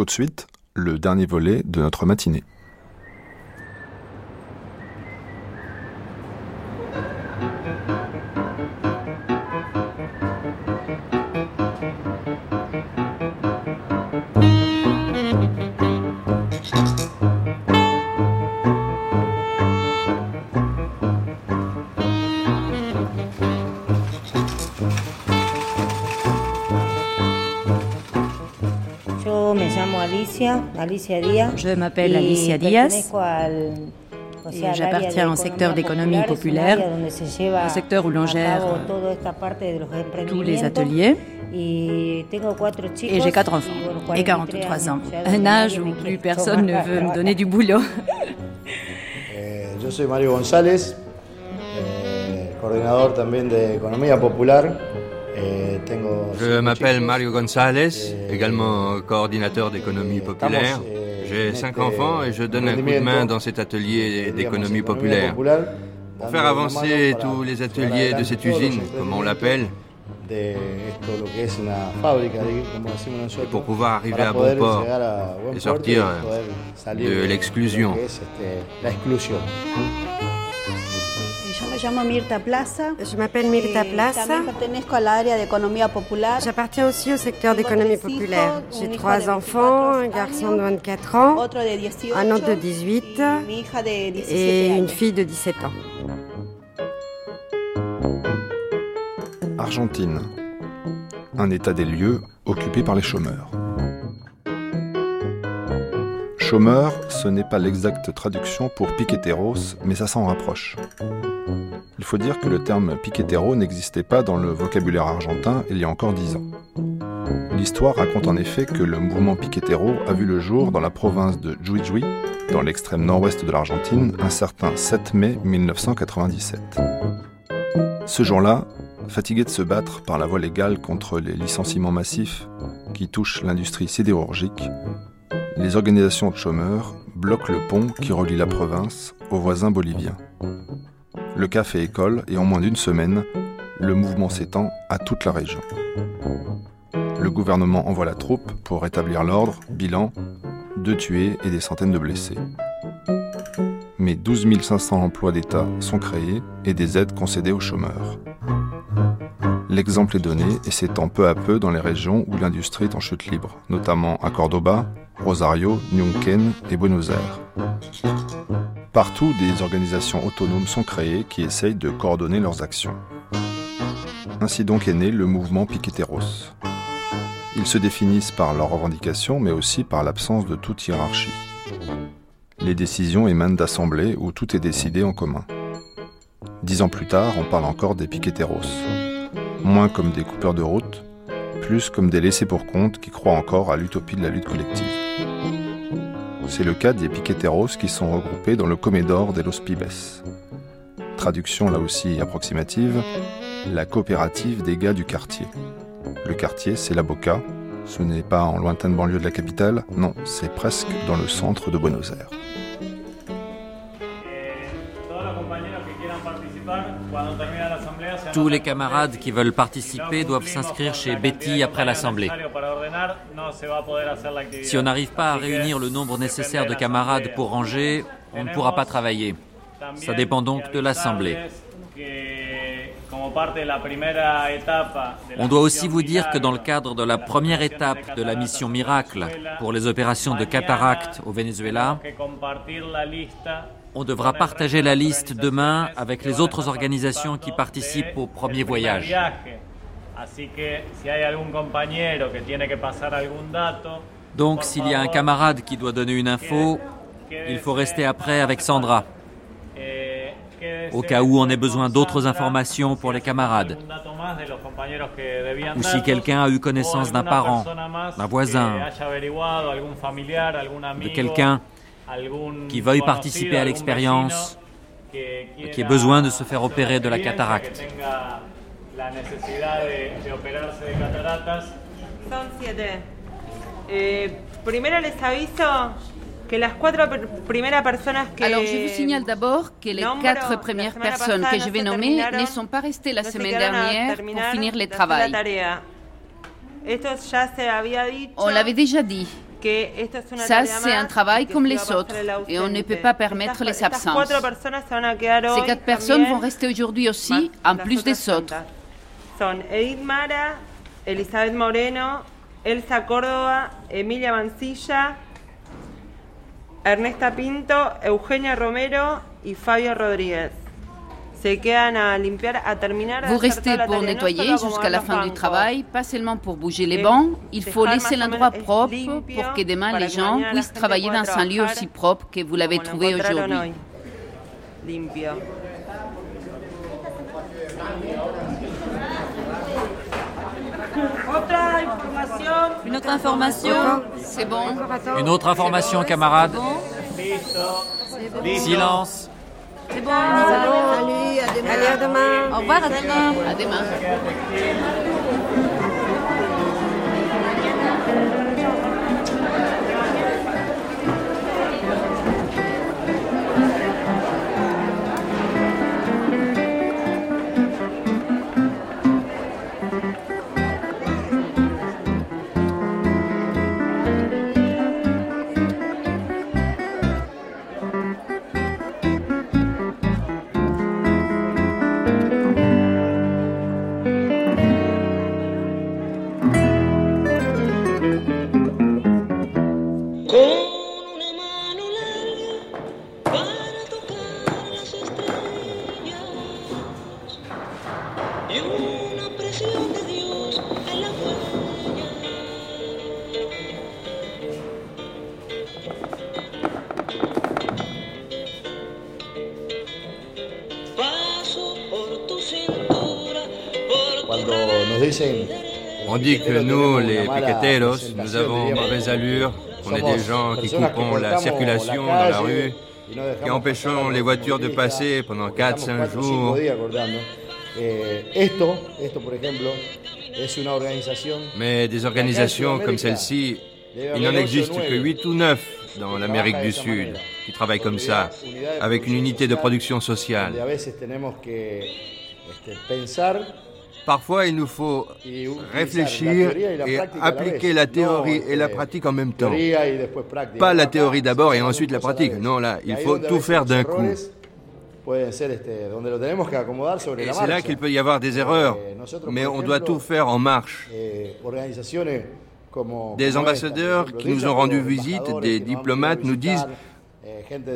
Tout de suite, le dernier volet de notre matinée. Je m'appelle Alicia Diaz. Et j'appartiens au secteur d'économie populaire, un secteur où l'on gère tous les ateliers. Et j'ai quatre enfants et 43 ans, un âge où plus personne ne veut me donner du boulot. Je suis Mario González, coordinador también de popular. Je m'appelle Mario González, également coordinateur d'économie populaire. J'ai cinq enfants et je donne un coup de main dans cet atelier d'économie populaire. Pour faire avancer tous les ateliers de cette usine, comme on l'appelle, et pour pouvoir arriver à bon port et sortir de l'exclusion. Je m'appelle Mirta Plaza. J'appartiens aussi au secteur d'économie populaire. J'ai trois enfants, un garçon de 24 ans, un autre de 18 et une fille de 17 ans. Argentine. Un état des lieux occupé par les chômeurs. Chômeur, ce n'est pas l'exacte traduction pour piqueteros, mais ça s'en rapproche. Il faut dire que le terme piquetero n'existait pas dans le vocabulaire argentin il y a encore dix ans. L'histoire raconte en effet que le mouvement piquetero a vu le jour dans la province de Jujuy, dans l'extrême nord-ouest de l'Argentine, un certain 7 mai 1997. Ce jour-là, fatigués de se battre par la voie légale contre les licenciements massifs qui touchent l'industrie sidérurgique, les organisations de chômeurs bloquent le pont qui relie la province aux voisins boliviens. Le fait école et en moins d'une semaine, le mouvement s'étend à toute la région. Le gouvernement envoie la troupe pour rétablir l'ordre, bilan, deux tués et des centaines de blessés. Mais 12 500 emplois d'État sont créés et des aides concédées aux chômeurs. L'exemple est donné et s'étend peu à peu dans les régions où l'industrie est en chute libre, notamment à Cordoba, Rosario, Neuquén et Buenos Aires. Partout, des organisations autonomes sont créées qui essayent de coordonner leurs actions. Ainsi donc est né le mouvement Piqueteros. Ils se définissent par leurs revendications, mais aussi par l'absence de toute hiérarchie. Les décisions émanent d'assemblées où tout est décidé en commun. Dix ans plus tard, on parle encore des Piqueteros. Moins comme des coupeurs de route, plus comme des laissés pour compte qui croient encore à l'utopie de la lutte collective. C'est le cas des piqueteros qui sont regroupés dans le Comedor de los Pibes. Traduction là aussi approximative, la coopérative des gars du quartier. Le quartier, c'est la Boca. Ce n'est pas en lointaine banlieue de la capitale, non, c'est presque dans le centre de Buenos Aires. Tous les camarades qui veulent participer doivent s'inscrire chez Betty après l'Assemblée. Si on n'arrive pas à réunir le nombre nécessaire de camarades pour ranger, on ne pourra pas travailler. Ça dépend donc de l'Assemblée. On doit aussi vous dire que dans le cadre de la première étape de la mission Miracle pour les opérations de cataracte au Venezuela, on devra partager la liste demain avec les autres organisations qui participent au premier voyage. Donc s'il y a un camarade qui doit donner une info, il faut rester après avec Sandra. Au cas où on ait besoin d'autres informations pour les camarades. Ou si quelqu'un a eu connaissance d'un parent, d'un voisin, de quelqu'un qui veuille participer à l'expérience et qui ait besoin de se faire opérer de la cataracte. Alors je vous signale d'abord que les quatre premières personnes que je vais nommer ne sont pas restées la semaine dernière pour finir les travaux. On l'avait déjà dit. Ça, c'est un travail comme les autres et on ne peut pas permettre les absences. Ces quatre personnes vont rester aujourd'hui aussi, en plus des autres. Son Edith Mara, Elizabeth Moreno, Elsa Córdoba, Emilia Mancilla, Ernesta Pinto, Eugenia Romero y Fabio Rodríguez. Vous restez pour nettoyer jusqu'à la fin du travail, pas seulement pour bouger les bancs. Il faut laisser l'endroit propre pour que demain les gens puissent travailler dans un lieu aussi propre que vous l'avez trouvé aujourd'hui. Une autre information C'est bon. Une autre information, camarades Silence. C'est bon, on y va. Allez, à demain. Allez, à demain. Au revoir, à demain. À demain. Dit que nous, les piqueteros, nous avons mauvaise allure, qu'on est des gens qui coupons la circulation dans la rue, qui empêchons les voitures de passer pendant 4-5 jours. Mais des organisations comme celle-ci, il n'en existe que 8 ou 9 dans l'Amérique du Sud qui travaillent comme ça, avec une unité de production sociale. Parfois, il nous faut réfléchir et appliquer la théorie et la pratique en même temps. Pas la théorie d'abord et ensuite la pratique. Non, là, il faut tout faire d'un coup. Et c'est là qu'il peut y avoir des erreurs, mais on doit tout faire en marche. Des ambassadeurs qui nous ont rendu visite, des diplomates nous disent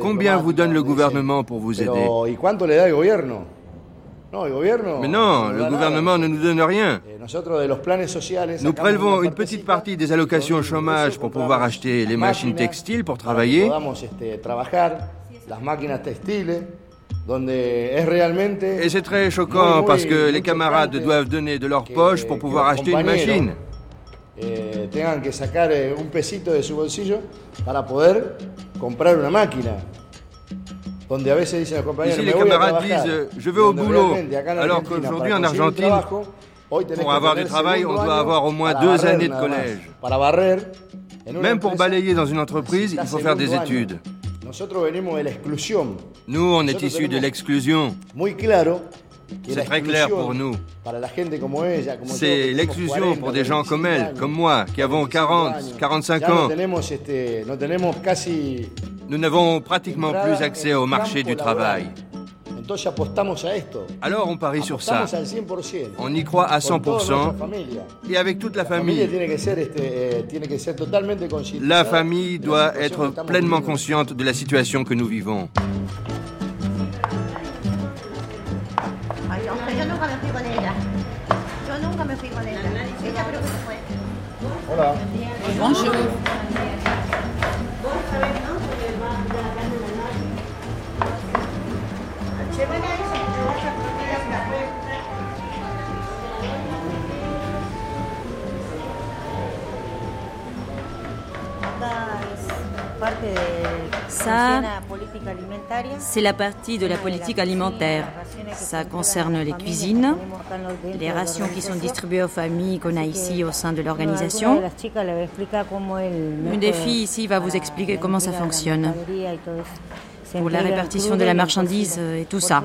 combien vous donne le gouvernement pour vous aider mais non, le gouvernement ne nous donne rien. Nous prélevons une petite partie des allocations au chômage pour pouvoir acheter les machines textiles pour travailler. Et c'est très choquant parce que les camarades doivent donner de leur poche pour pouvoir acheter une machine. Eh, tengan que sacar eh, un pesito de su bolsillo para poder comprar una máquina. Ici, les camarades disent Je vais au boulot. Alors qu'aujourd'hui, en Argentine, pour avoir du travail, on doit avoir au moins deux années de collège. Même pour balayer dans une entreprise, il faut faire des études. Nous, on est issus de l'exclusion. C'est très clair pour nous. C'est l'exclusion pour des gens comme elle, comme moi, qui avons 40, 45 ans. Nous n'avons pratiquement plus accès au marché du travail. Alors on parie sur ça. On y croit à 100% et avec toute la famille. La famille doit être pleinement consciente de la situation que nous vivons. Bonjour. Ça, c'est la partie de la politique alimentaire. Ça concerne les cuisines, les rations qui sont distribuées aux familles qu'on a ici au sein de l'organisation. Une des filles ici va vous expliquer comment ça fonctionne. Pour la répartition de la marchandise et tout ça.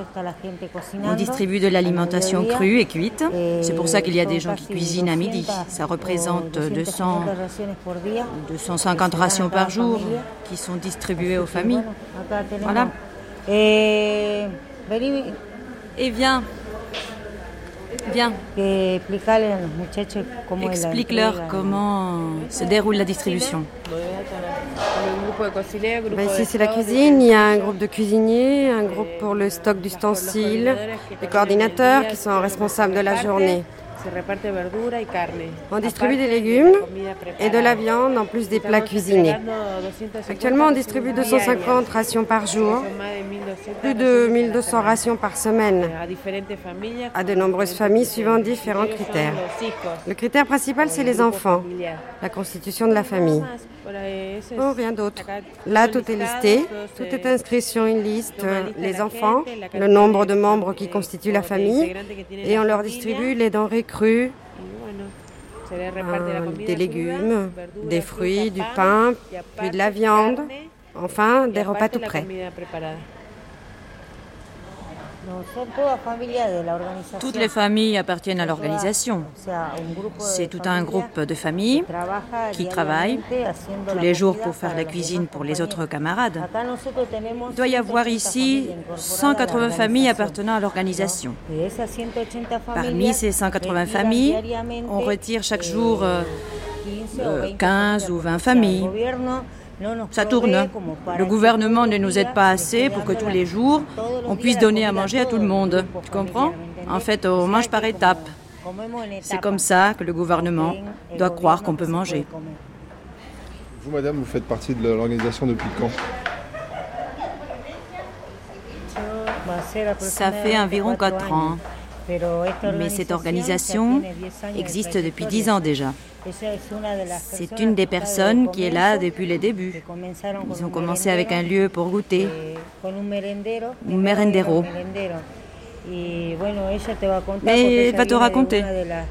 On distribue de l'alimentation crue et cuite. C'est pour ça qu'il y a des gens qui cuisinent à midi. Ça représente 200, 250 rations par jour qui sont distribuées aux familles. Voilà. Et viens. Viens. Explique-leur comment se déroule la distribution. Ben, ici, c'est la cuisine. Il y a un groupe de cuisiniers, un groupe pour le stock d'ustensiles, les coordinateurs qui sont responsables de la journée. On distribue des légumes et de la viande en plus des plats cuisinés. Actuellement, on distribue 250 rations par jour, plus de 1200 rations par semaine. À de nombreuses familles suivant différents critères. Le critère principal, c'est les enfants, la constitution de la famille. Oh, rien d'autre. Là, tout est listé, tout est inscrit sur une liste, les enfants, le nombre de membres qui constituent la famille, et on leur distribue les denrées crues, des légumes, des fruits, du pain, puis de la viande, enfin des repas tout prêts. Toutes les familles appartiennent à l'organisation. C'est tout un groupe de familles qui travaillent tous les jours pour faire la cuisine pour les autres camarades. Il doit y avoir ici 180 familles appartenant à l'organisation. Parmi ces 180 familles, on retire chaque jour 15 euh, ou 20 familles. Ça tourne. Le gouvernement ne nous aide pas assez pour que tous les jours, on puisse donner à manger à tout le monde. Tu comprends? En fait, on mange par étapes. C'est comme ça que le gouvernement doit croire qu'on peut manger. Vous, madame, vous faites partie de l'organisation depuis quand? Ça fait environ 4 ans. Mais cette organisation existe depuis 10 ans déjà. C'est une des personnes qui est là depuis le début. Ils ont commencé avec un lieu pour goûter, un merendero. Mais elle va te raconter,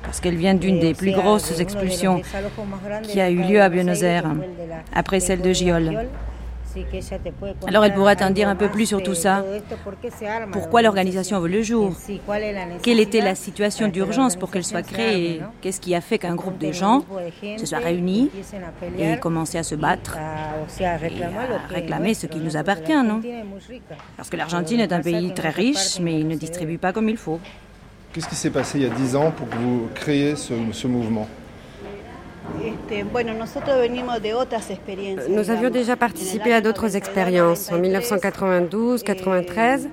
parce qu'elle vient d'une des plus grosses expulsions qui a eu lieu à Buenos Aires, après celle de Giol. Alors elle pourra t'en dire un peu plus sur tout ça. Pourquoi l'organisation a vu le jour? Quelle était la situation d'urgence pour qu'elle soit créée? Qu'est-ce qui a fait qu'un groupe de gens se soit réuni et commencé à se battre et à réclamer ce qui nous appartient, non? Parce que l'Argentine est un pays très riche, mais il ne distribue pas comme il faut. Qu'est-ce qui s'est passé il y a dix ans pour que vous créiez ce mouvement? Nous avions déjà participé à d'autres expériences. En 1992-93,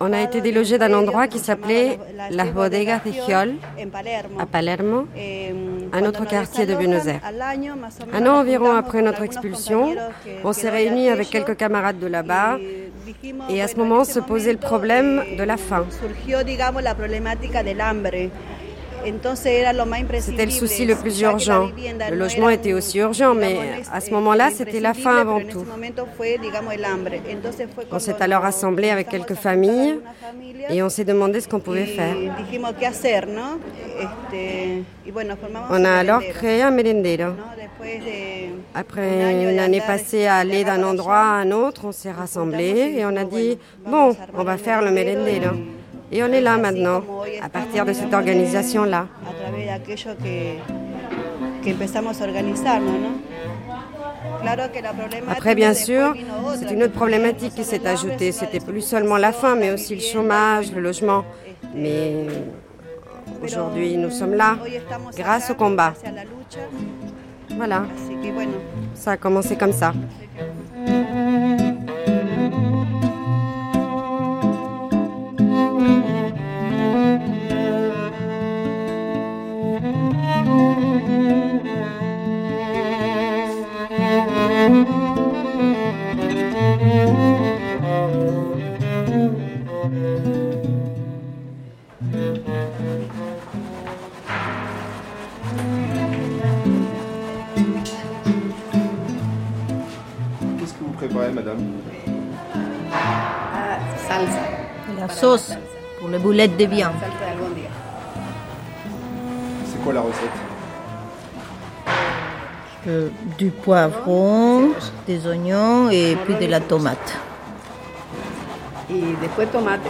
on a été délogé d'un endroit qui s'appelait Las Bodegas de Giol, à Palermo, un autre quartier de Buenos Aires. Un an environ après notre expulsion, on s'est réunis avec quelques camarades de là-bas et à ce moment se posait le problème de la faim. C'était le souci le plus urgent. Le logement était aussi urgent, mais à ce moment-là, c'était la faim avant tout. On s'est alors rassemblé avec quelques familles et on s'est demandé ce qu'on pouvait faire. On a alors créé un merendero. Après une année passée à aller d'un endroit à un autre, on s'est rassemblés et on a dit, bon, on va faire le merendero. Et on est là maintenant, à partir de cette organisation-là. Après, bien sûr, c'est une autre problématique qui s'est ajoutée. C'était plus seulement la faim, mais aussi le chômage, le logement. Mais aujourd'hui, nous sommes là grâce au combat. Voilà. Ça a commencé comme ça. Boulettes de viande. C'est quoi la recette euh, Du poivron, des oignons et puis de la tomate. y después tomate.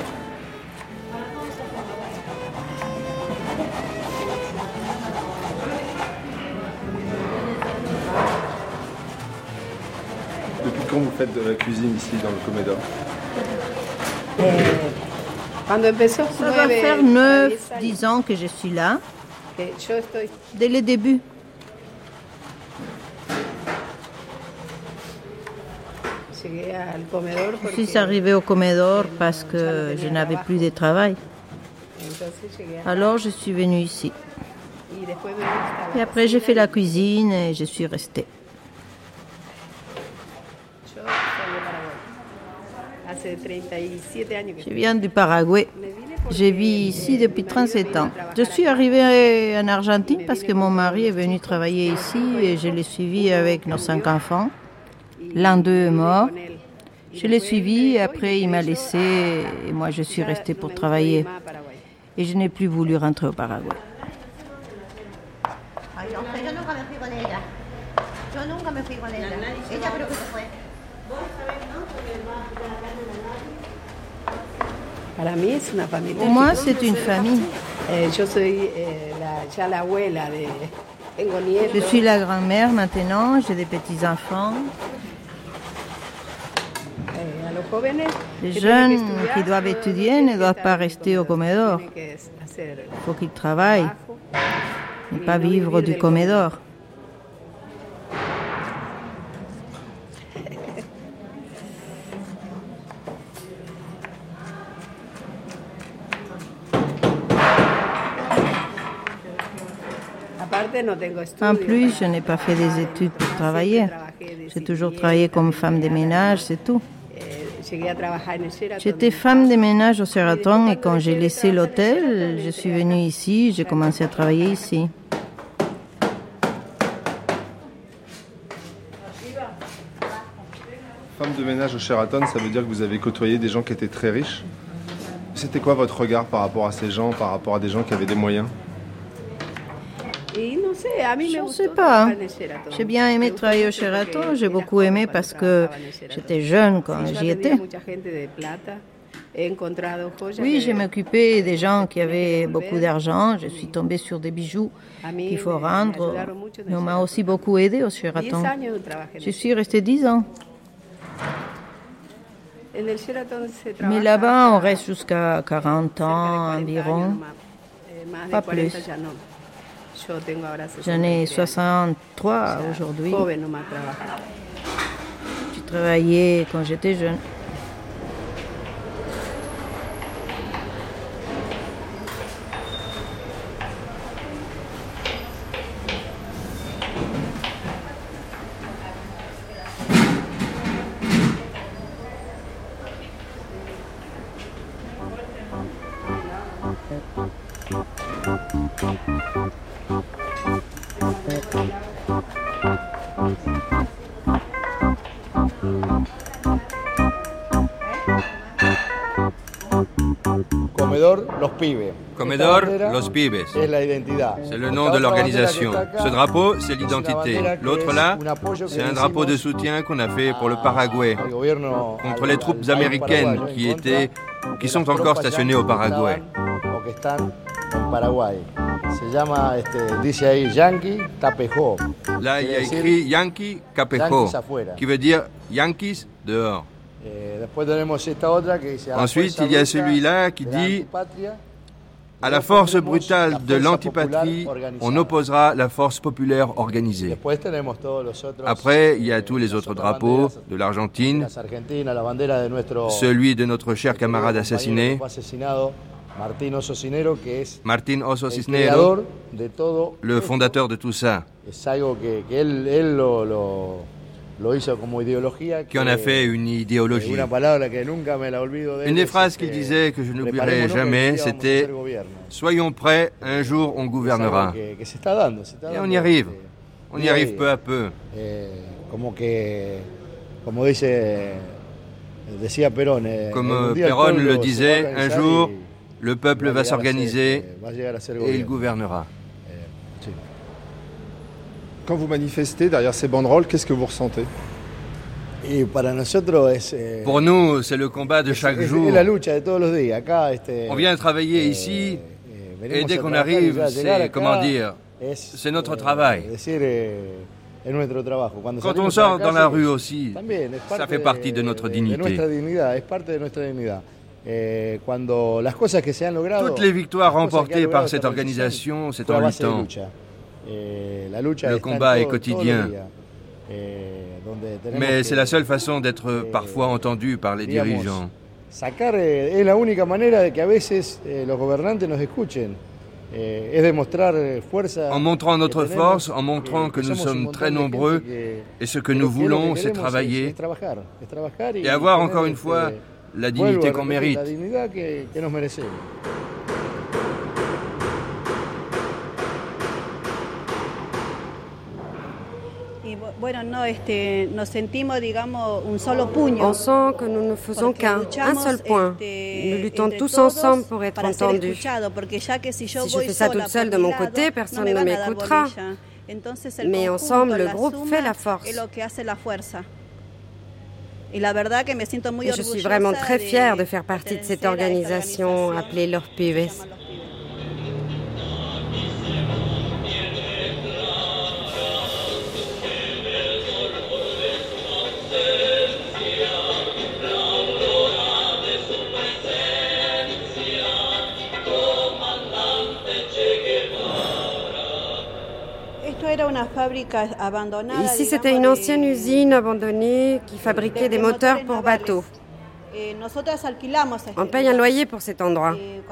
Depuis quand vous faites de la cuisine ici dans le Comédor eh, Ça va faire 9, 10 ans que je suis là. Dès le début. Je suis arrivée au comedor parce que je n'avais plus de travail. Alors je suis venue ici. Et après j'ai fait la cuisine et je suis restée. Je viens du Paraguay. Je vis ici depuis 37 ans. Je suis arrivée en Argentine parce que mon mari est venu travailler ici et je l'ai suivi avec nos cinq enfants. L'un d'eux est mort. Je l'ai suivi, après il m'a laissé et moi je suis restée pour travailler. Et je n'ai plus voulu rentrer au Paraguay. Pour moi, c'est une famille. Eh, je suis la grand-mère maintenant, j'ai des petits-enfants. Eh, Les jeunes qui doivent étudier ne doivent pas rester au comedor. Il faut qu'ils travaillent et pas vivre du comedor. En plus, je n'ai pas fait des études pour travailler. J'ai toujours travaillé comme femme de ménage, c'est tout. J'étais femme de ménage au Sheraton et quand j'ai laissé l'hôtel, je suis venue ici, j'ai commencé à travailler ici. Femme de ménage au Sheraton, ça veut dire que vous avez côtoyé des gens qui étaient très riches. C'était quoi votre regard par rapport à ces gens, par rapport à des gens qui avaient des moyens? Je ne sais pas. J'ai bien aimé travailler au Sheraton. J'ai beaucoup aimé parce que j'étais jeune quand j'y étais. Oui, j'ai m'occupé des gens qui avaient beaucoup d'argent. Je suis tombée sur des bijoux qu'il faut rendre. Mais on m'a aussi beaucoup aidé au Sheraton. Je suis restée dix ans. Mais là-bas, on reste jusqu'à 40 ans environ. Pas plus. J'en ai 63 aujourd'hui. J'ai travaillé quand j'étais jeune. Comedor Los Pibes. C'est le nom de l'organisation. Ce drapeau, c'est l'identité. L'autre là, c'est un drapeau de soutien qu'on a fait pour le Paraguay contre les troupes américaines qui étaient, qui sont encore stationnées au Paraguay. Là, il y a écrit Yankee Capejo, qui veut dire Yankees dehors. Eh, Ensuite, il y a celui-là qui dit à la force brutale de l'antipatrie, on opposera la force populaire organisée. Après, il y a tous les autres drapeaux de l'Argentine, celui de notre cher camarade assassiné, Martín Oso Cisnero, le fondateur de tout ça qui en a fait une idéologie. Une des phrases qu'il disait que je n'oublierai jamais, c'était Soyons prêts, un jour on gouvernera. Et on y arrive. On y arrive peu à peu. Eh, Comme Perón le disait, un jour, le peuple va s'organiser et il gouvernera. Quand vous manifestez derrière ces banderoles, qu'est-ce que vous ressentez? Eh, Pour nous, c'est le combat de chaque jour. On vient travailler ici eh, et dès qu'on arrive, c'est, comment dire, c'est notre travail. Quand on sort dans la rue aussi, ça fait partie de notre dignité. Toutes les victoires remportées par cette organisation, c'est en luttant. Le combat est quotidien. Mais c'est la seule façon d'être parfois entendu par les dirigeants. En montrant notre force, en montrant que nous sommes très nombreux et ce que nous voulons, c'est travailler et avoir encore une fois la dignité qu'on mérite. On sent que nous ne faisons qu'un un seul point. Nous luttons tous ensemble pour être entendus. Si je fais ça toute seule de mon côté, personne ne m'écoutera. Mais ensemble, le groupe fait la force. Et je suis vraiment très fière de faire partie de cette organisation appelée Los Pibes. Ici, c'était une ancienne usine abandonnée qui fabriquait des moteurs pour bateaux. Eh, On paye un loyer pour cet endroit. Eh,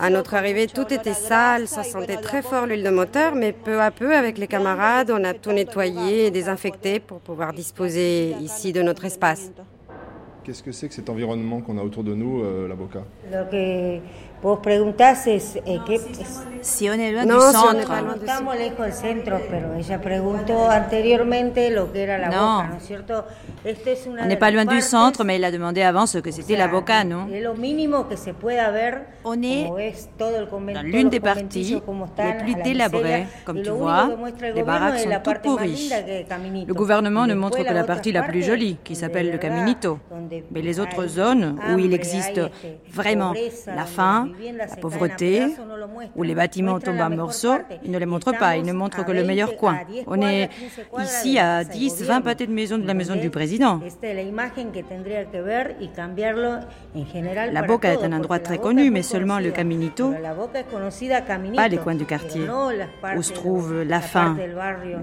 à notre arrivée, tout était sale, ça sentait très fort l'huile de moteur, mais peu à peu, avec les camarades, on a tout nettoyé et désinfecté pour pouvoir disposer ici de notre espace. Qu'est-ce que c'est que cet environnement qu'on a autour de nous, euh, la Boca Vos preguntas es, eh, ¿qué Si on est loin no, du centre. Si no estamos lejos del centro, pero ella preguntó anteriormente lo que era la no. boca, ¿no es cierto? Este es una on n'est pas loin du centre, mais il a demandé avant ce que c'était o sea, la boca, non Es lo mínimo que se pueda ver, on est dans l'une des parties les plus délabrées, comme tu vois. Les baraques sont toutes pourries. Le gouvernement ne montre que la partie la plus jolie, qui s'appelle le Caminito. Mais les autres zones où il existe vraiment la faim, la pauvreté, où les bâtiments tombent en morceaux, ils ne les montrent pas, ils ne montrent que le meilleur coin. On est ici à 10, 20 pâtés de maison de la maison du président. La Boca est un endroit très connu, mais seulement le Caminito, pas les coins du quartier, où se trouve la faim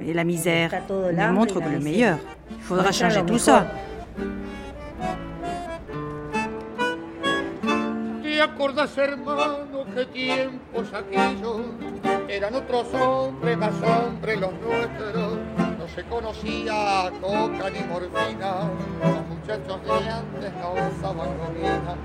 et la misère, ne montrent que le meilleur. Il faudra changer tout ça. Acordás, hermano, qué tiempos aquellos? Eran otros hombres, más hombres los nuestros. No se conocía coca ni morfina, los muchachos de antes no usaban comida.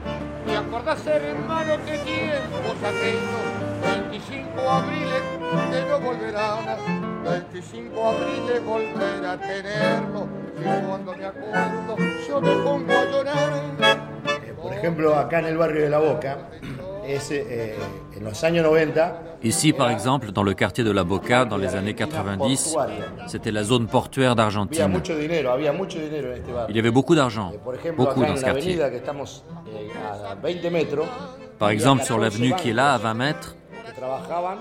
¿Te acordás, hermano, qué tiempos aquellos? 25 abriles que no volverán, 25 abriles volver a tenerlo. Y cuando me acuerdo, yo me pongo a llorar por ejemplo, acá en el barrio de La Boca, es, eh, en los años 90, Ici, par exemple, dans le quartier de La Boca, dans les années 90, c'était la zone portuaire d'Argentine. Il y avait beaucoup d'argent, eh, beaucoup dans ce quartier. Eh, par exemple, sur l'avenue qui est là, à 20 mètres,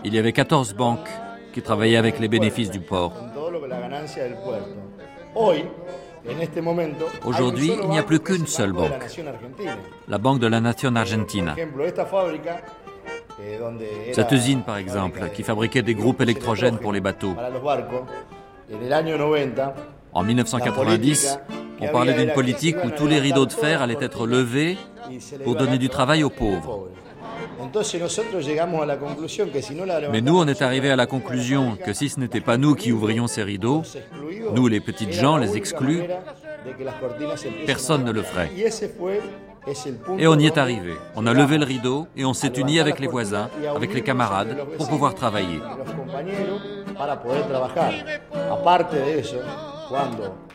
il y avait 14 banques qui travaillaient avec les bénéfices du port. Aujourd'hui, il n'y a plus qu'une seule banque, la Banque de la Nation Argentina. Eh, Cette usine, par exemple, qui fabriquait des groupes électrogènes pour les bateaux. En 1990, on parlait d'une politique où tous les rideaux de fer allaient être levés pour donner du travail aux pauvres. Mais nous, on est arrivé à la conclusion que si ce n'était pas nous qui ouvrions ces rideaux, nous les petites gens, les exclus, personne ne le ferait. Et on y est arrivé. On a levé le rideau et on s'est unis avec les voisins, avec les camarades, pour pouvoir travailler.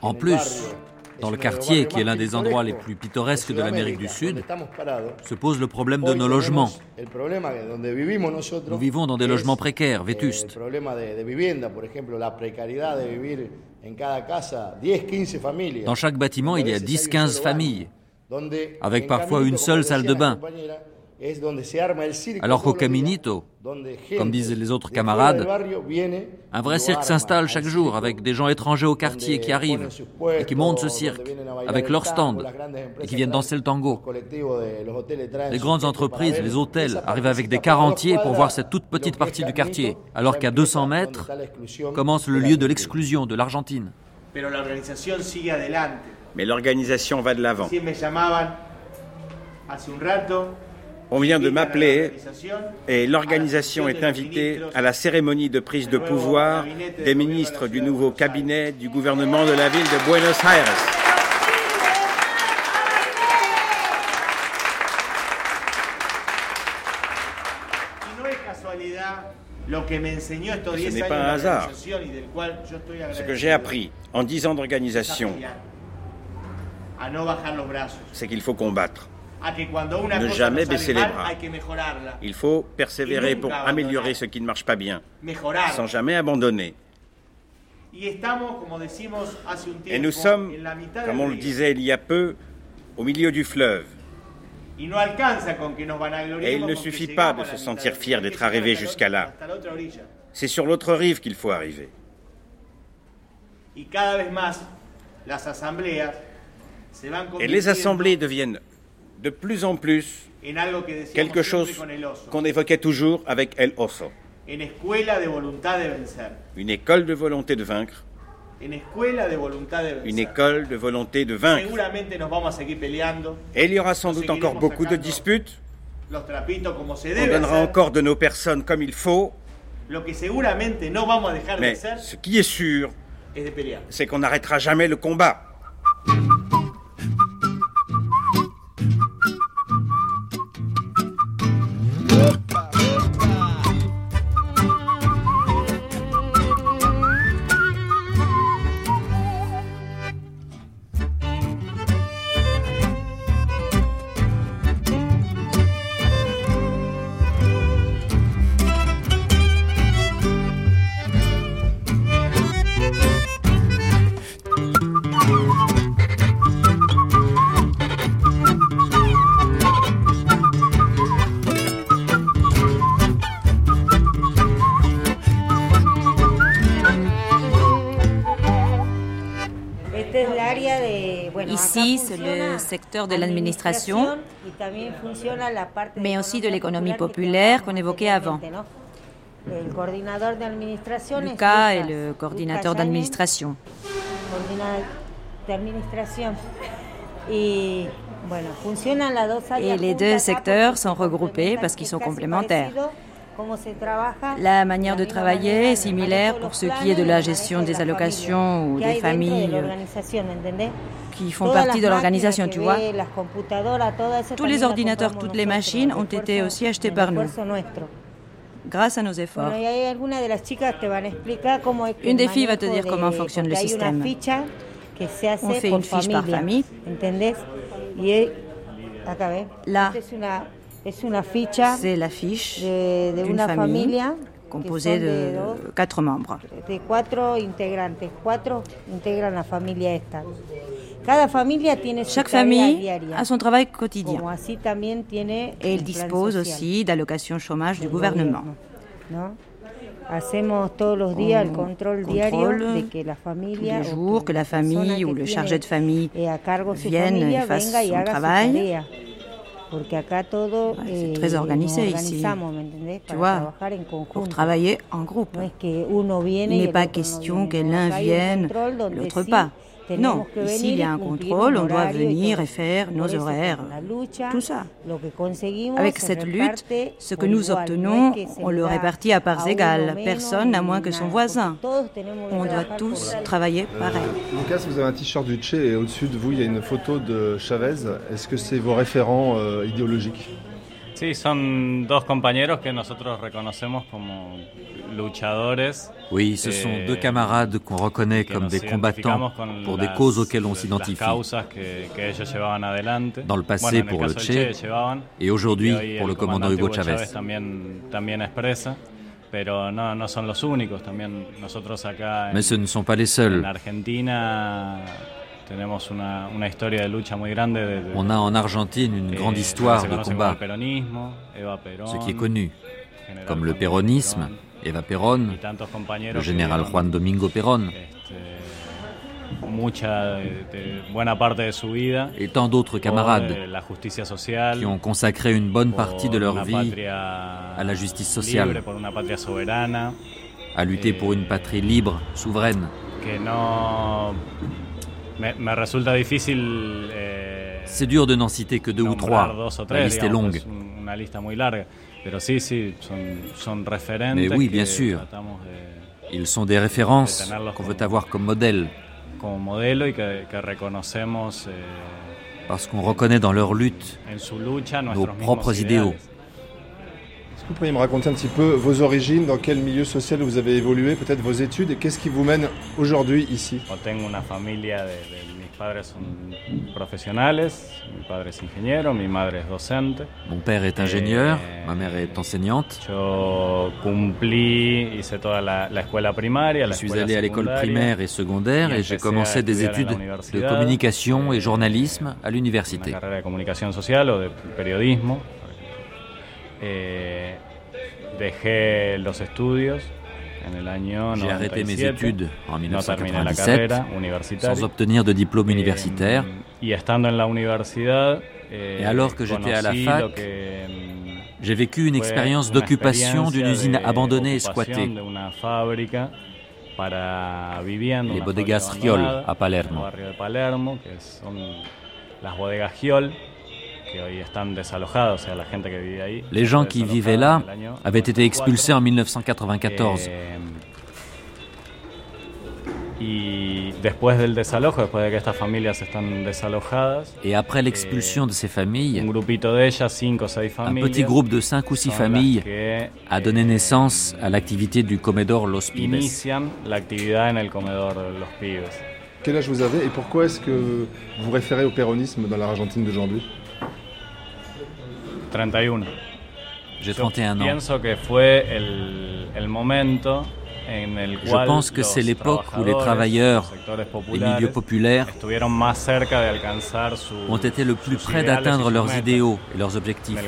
En plus, Dans le quartier, qui est l'un des endroits les plus pittoresques de l'Amérique du Sud, se pose le problème de nos logements. Nous vivons dans des logements précaires, vétustes. Dans chaque bâtiment, il y a 10-15 familles, avec parfois une seule salle de bain. Alors qu'au Caminito, comme disent les autres camarades, un vrai cirque s'installe chaque jour avec des gens étrangers au quartier qui arrivent et qui montent ce cirque avec leurs stands et qui viennent danser le tango. Les grandes entreprises, les hôtels arrivent avec des quarantiers pour voir cette toute petite partie du quartier, alors qu'à 200 mètres commence le lieu de l'exclusion de l'Argentine. Mais l'organisation va de l'avant. On vient de m'appeler et l'organisation est invitée à la cérémonie de prise de pouvoir des ministres du nouveau cabinet du gouvernement de la ville de Buenos Aires. Ce n'est pas un hasard. Ce que j'ai appris en dix ans d'organisation, c'est qu'il faut combattre. Ne jamais baisser les bras. Il faut persévérer pour améliorer ce qui ne marche pas bien, sans jamais abandonner. Et nous sommes, comme on le disait il y a peu, au milieu du fleuve. Et il ne suffit pas de se sentir fier d'être arrivé jusqu'à là. C'est sur l'autre rive qu'il faut arriver. Et les assemblées deviennent de plus en plus quelque chose qu'on évoquait toujours avec El Oso. Une école de volonté de vaincre. Une école de volonté de vaincre. Et il y aura sans doute encore beaucoup de disputes. On donnera encore de nos personnes comme il faut. Mais ce qui est sûr, c'est qu'on n'arrêtera jamais le combat. De l'administration, mais aussi de l'économie populaire qu'on évoquait avant. Lucas est le coordinateur d'administration. Et les deux secteurs sont regroupés parce qu'ils sont complémentaires. La manière de travailler est similaire pour ce qui est de la gestion des allocations ou des familles qui font partie de l'organisation, tu vois. Tous les ordinateurs, toutes les machines ont été aussi achetés par nous grâce à nos efforts. Une des filles va te dire comment fonctionne le système. On fait une fiche par famille. Là, c'est la fiche d'une famille composée de quatre membres. Chaque famille a son travail quotidien. Et elle dispose aussi d'allocations chômage du gouvernement. Hacemos todos los días el contrôle diario de que la familia tous les jours que la famille ou le chargé de famille vienne et fasse son travail. C'est très organisé ici. Tu vois, pour travailler en groupe. Il n'est pas question que l'un vienne, l'autre pas. Non, ici il y a un contrôle, on doit venir et faire nos horaires, tout ça. Avec cette lutte, ce que nous obtenons, on le répartit à parts égales. Personne n'a moins que son voisin. On doit tous travailler pareil. Lucas, vous avez un t-shirt du Che et au-dessus de vous, il y a une photo de Chavez. Est-ce que c'est vos référents euh, idéologiques? Oui, ce sont deux camarades qu'on reconnaît comme des combattants pour des causes auxquelles on s'identifie. Dans le passé pour le Che et aujourd'hui pour le commandant Hugo Chavez. Mais ce ne sont pas les seuls. On a en Argentine une grande histoire de combat, ce qui est connu, comme le péronisme, Eva Perón, le général Juan Domingo Perón, et tant d'autres camarades qui ont consacré une bonne partie de leur vie à la justice sociale, à lutter pour une patrie libre, souveraine. C'est dur de n'en citer que deux ou trois. La liste est longue. Mais oui, bien sûr. Ils sont des références qu'on veut avoir comme modèle. Parce qu'on reconnaît dans leur lutte nos propres idéaux. Est-ce que vous pourriez me raconter un petit peu vos origines, dans quel milieu social vous avez évolué, peut-être vos études, et qu'est-ce qui vous mène aujourd'hui ici? Mon père est ingénieur, eh, ma mère est enseignante. Je suis allé à l'école primaire et secondaire et j'ai commencé des études de communication et journalisme à l'université. Eh, dejé los estudios j'ai arrêté mes études en 1997 sans obtenir de diplôme universitaire. Et alors que j'étais à la fac, j'ai vécu une expérience d'occupation d'une usine abandonnée et squattée. Les bodegas Giol à Palermo. Les gens qui vivaient là avaient été expulsés en 1994. Et après l'expulsion de ces familles, un petit groupe de 5 ou 6 familles a donné naissance à l'activité du Comedor Los Pibes. Quel âge vous avez et pourquoi est-ce que vous référez au péronisme dans l'Argentine d'aujourd'hui? 31. J'ai 31 ans. Je pense que c'est l'époque où les travailleurs, les milieux populaires, ont été le plus près d'atteindre leurs idéaux et leurs objectifs.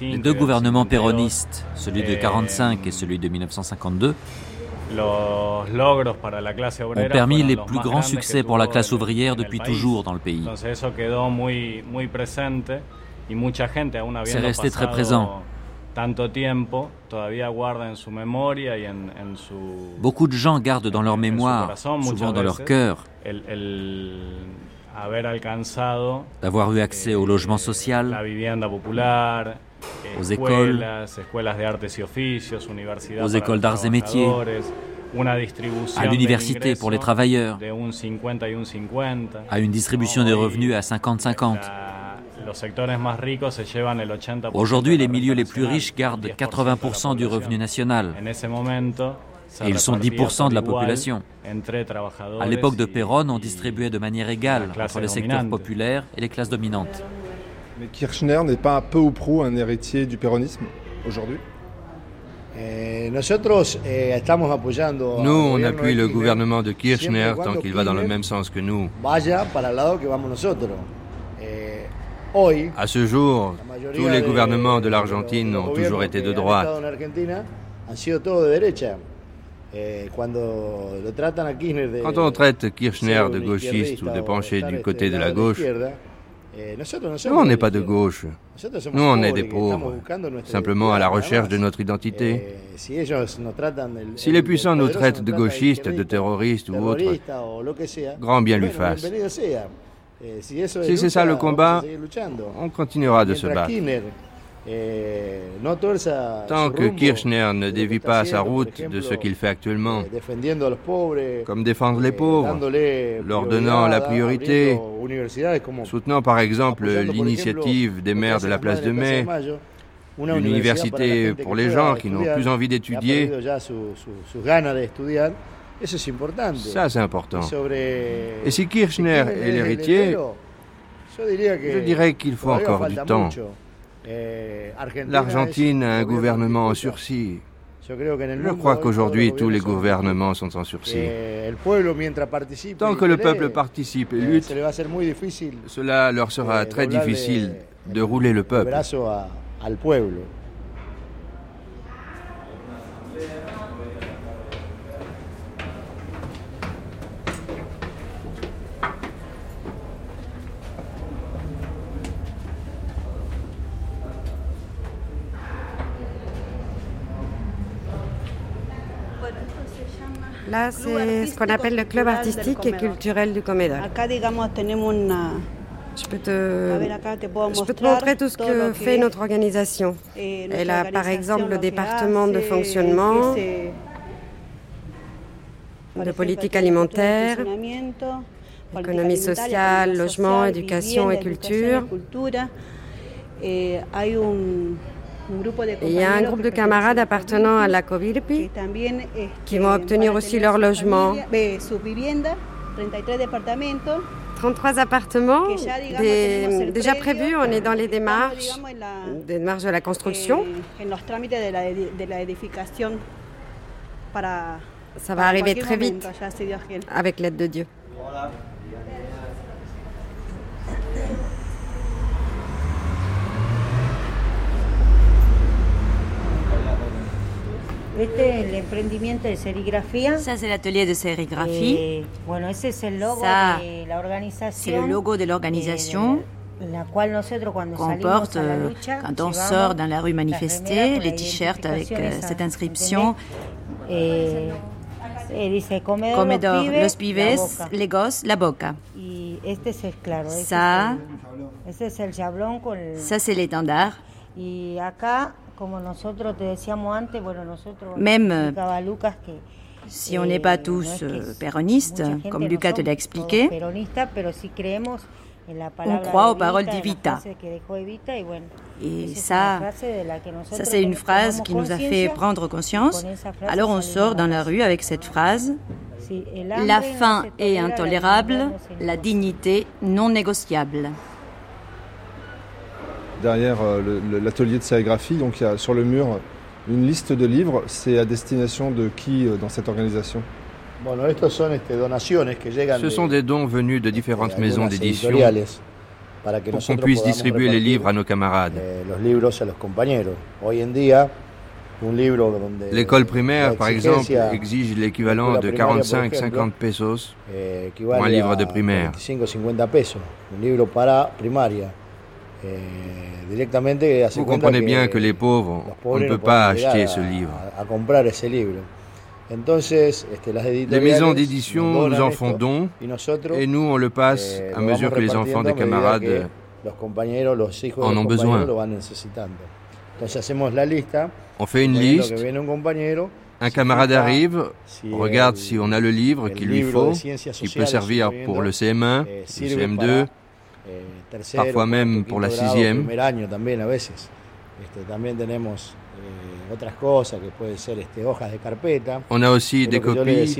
Les deux gouvernements péronistes, celui de 45 et celui de 1952, ont permis les plus grands succès pour la classe ouvrière depuis toujours dans le pays. C'est resté très présent. Beaucoup de gens gardent dans leur mémoire, souvent dans leur cœur, d'avoir eu accès au logement social, aux écoles, aux écoles d'arts et métiers, à l'université pour les travailleurs, à une distribution des revenus à 50-50. Aujourd'hui, les milieux les plus riches gardent 80% du revenu national. Et ils sont 10% de la population. À l'époque de Perron, on distribuait de manière égale entre les secteurs populaires et les classes dominantes. Mais Kirchner n'est pas peu ou prou un héritier du péronisme aujourd'hui? Eh, Nous, on appuie le gouvernement de Kirchner tant qu'il va dans le même sens que nous. À ce jour, tous les gouvernements de l'Argentine ont toujours été de droite. Eh, Quand on traite Kirchner de gauchiste ou de pencher du côté de la gauche, eh, nous, on n'est pas de gauche. Nous, on est des pauvres, simplement à la recherche de notre identité. Eh, si les puissants nous traitent de gauchistes, de terroristes ou autres, grand bien lui fasse. Si c'est ça le combat, on continuera de se battre. Tant que Kirchner ne dévie pas sa route de ce qu'il fait actuellement, comme défendre les pauvres, leur donnant la priorité, soutenant par exemple l'initiative des maires de la place de Mai, une université pour les gens qui n'ont plus envie d'étudier, ça c'est important. Et si Kirchner est l'héritier, je dirais qu'il faut encore du temps. L'Argentine a un gouvernement en sursis. Je crois qu'aujourd'hui, tous les gouvernements sont en sursis. Tant que le peuple participe et lutte, cela leur sera très difficile de rouler le peuple. Là, c'est ce qu'on appelle le club artistique et culturel du Comedor. Je peux, te, je peux te montrer tout ce que fait notre organisation. Elle a par exemple le département de fonctionnement, de politique alimentaire, économie sociale, logement, éducation et culture. Il y a un groupe de camarades appartenant à la Covirpi qui vont obtenir aussi leur logement. 33 appartements déjà prévus, on est dans les démarches, des démarches de la construction. Ça va arriver très vite avec l'aide de Dieu. Ça, c'est l'atelier de sérigraphie. Eh, Ça, c'est le logo de l'organisation qu'on porte euh, quand on sort dans la rue manifester, les t-shirts avec euh, cette inscription. Eh, Comedor, los pibes, les gosses, la boca. Ça, ça c'est l'étendard. Même si on n'est pas tous euh, péronistes, comme Lucas te l'a expliqué, on croit aux paroles d'Evita. Et ça, ça c'est une phrase qui nous a fait prendre conscience. Alors on sort dans la rue avec cette phrase. La faim est intolérable, la dignité non négociable derrière euh, l'atelier de sérigraphie. Donc il y a sur le mur une liste de livres. C'est à destination de qui euh, dans cette organisation? Ce sont des dons venus de différentes maisons d'édition pour qu'on puisse distribuer les livres à nos camarades. L'école primaire, par exemple, exige l'équivalent de 45-50 pesos eh, pour un livre de primaire. Eh, Vous comprenez bien que les pauvres, on ne peut pas acheter ce livre. Les maisons d'édition nous en font don et nous on le passe eh, à mesure que les enfants des camarades en ont besoin. On fait une liste. Un camarade arrive, regarde si on a le livre qu'il lui faut, qui peut servir pour le CM1, le CM2, Eh, parfois même pour la sixième. On a aussi des copies.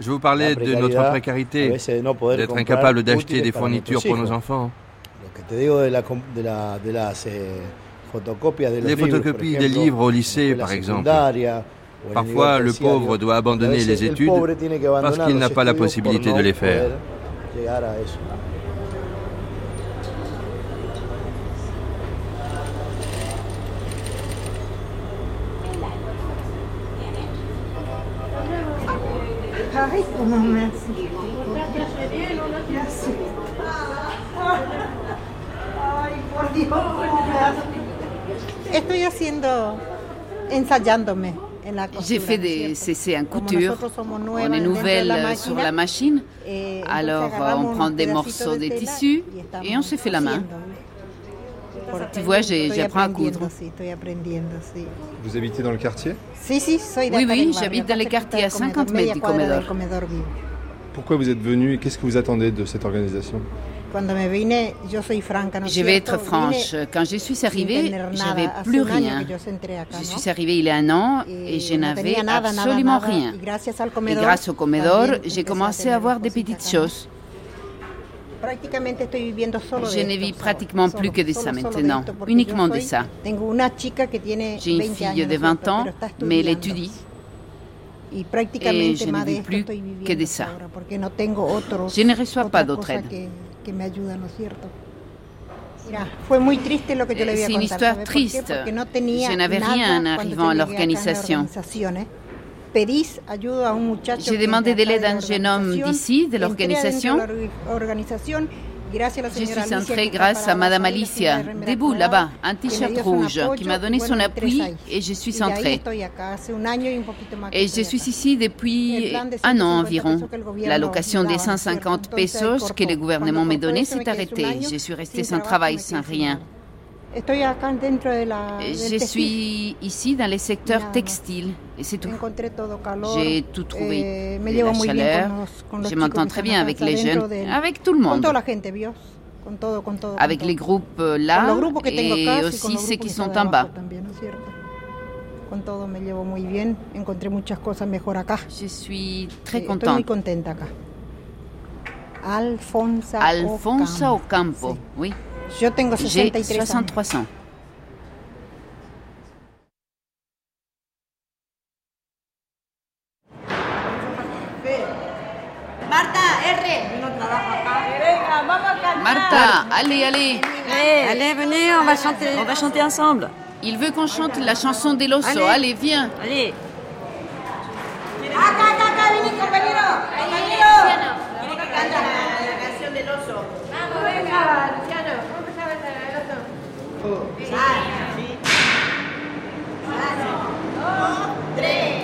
Je vous parlais de notre précarité, d'être incapable d'acheter des fournitures pour nos enfants. Les photocopies des livres au lycée, par exemple. Parfois, le pauvre doit abandonner les études parce qu'il n'a pas la possibilité de les faire. Ay, por Dios. Estoy haciendo, ensayándome. J'ai fait des CC en couture. On est nouvelle sur la machine. Alors on prend des morceaux de tissu et on se fait la main. Tu vois, j'apprends à coudre. Vous habitez dans le quartier? Oui, oui, j'habite dans les quartiers à 50 mètres du Comedor. Pourquoi vous êtes venu et qu'est-ce que vous attendez de cette organisation? Je vais être franche. Quand je suis arrivée, j'avais plus rien. Je suis arrivée il y a un an et je n'avais absolument rien. Et grâce au Comedor, j'ai commencé à avoir des petites choses. Je ne vis pratiquement plus que de ça maintenant, uniquement de ça. J'ai une fille de 20 ans, mais elle étudie. Et je ne vis plus que de ça. Je ne reçois pas d'autre aide. C'est une histoire triste. Je n'avais rien en arrivant à l'organisation. J'ai demandé de l'aide à un jeune homme d'ici, de l'organisation. Je suis entrée grâce à Madame Alicia, debout là-bas, un t-shirt rouge, qui m'a donné son appui et je suis entrée. Et je suis ici depuis un an environ. La location des 150 pesos que le gouvernement m'a donné s'est arrêtée. Je suis restée sans travail, sans rien. Je suis ici dans les secteurs textiles et c'est tout. J'ai tout trouvé. Eh, la chaleur, je m'entends très bien avec les jeunes, avec tout le monde. Avec les groupes là et aussi ceux qui sont en bas. Je suis très eh, contente. Alfonso Ocampo, oui. J'ai 63 ans. Marta, R. Marta, allez, allez. Allez, venez, on va chanter. On va chanter ensemble. Il veut qu'on chante la chanson de l'osso. Allez. allez, viens. Allez. Acá, acá, acá, vení, compañero. Compañero. Tiene que cantar la canción del oso. Vamos, venga, Luciano. Sí. Uno, dos, tres.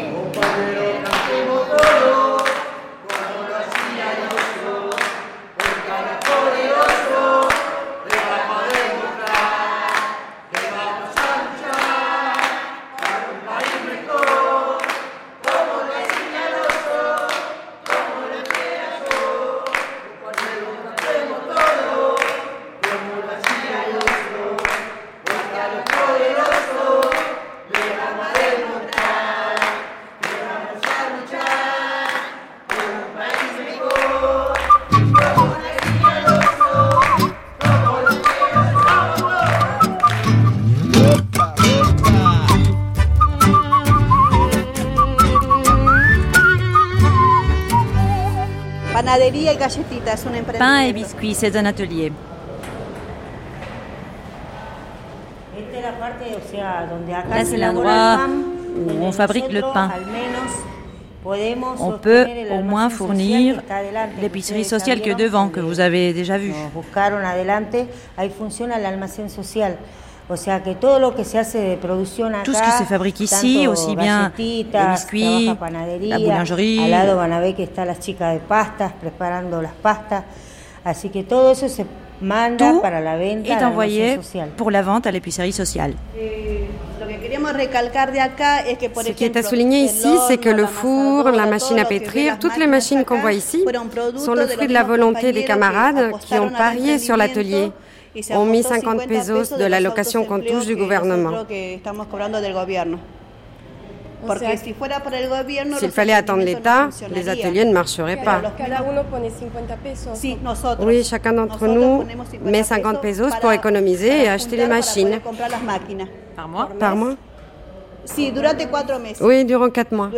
Pain et biscuits, c'est un atelier. Là, c'est l'endroit où on fabrique le pain. On peut au moins fournir l'épicerie sociale que devant, que vous avez déjà vu. Tout ce qui se fabrique ici, aussi bien les biscuits, la boulangerie, tout est envoyé pour la vente à l'épicerie sociale. Ce qui est à souligner ici, c'est que le four, la machine à pétrir, toutes les machines qu'on voit ici sont le fruit de la volonté des camarades qui ont parié sur l'atelier ont mis 50 pesos de la location qu'on touche du gouvernement. S'il fallait attendre l'État, les ateliers ne marcheraient pas. Oui, chacun d'entre nous met 50 pesos pour économiser et acheter les machines. Par mois? Par mois? Oui, durant 4 mois.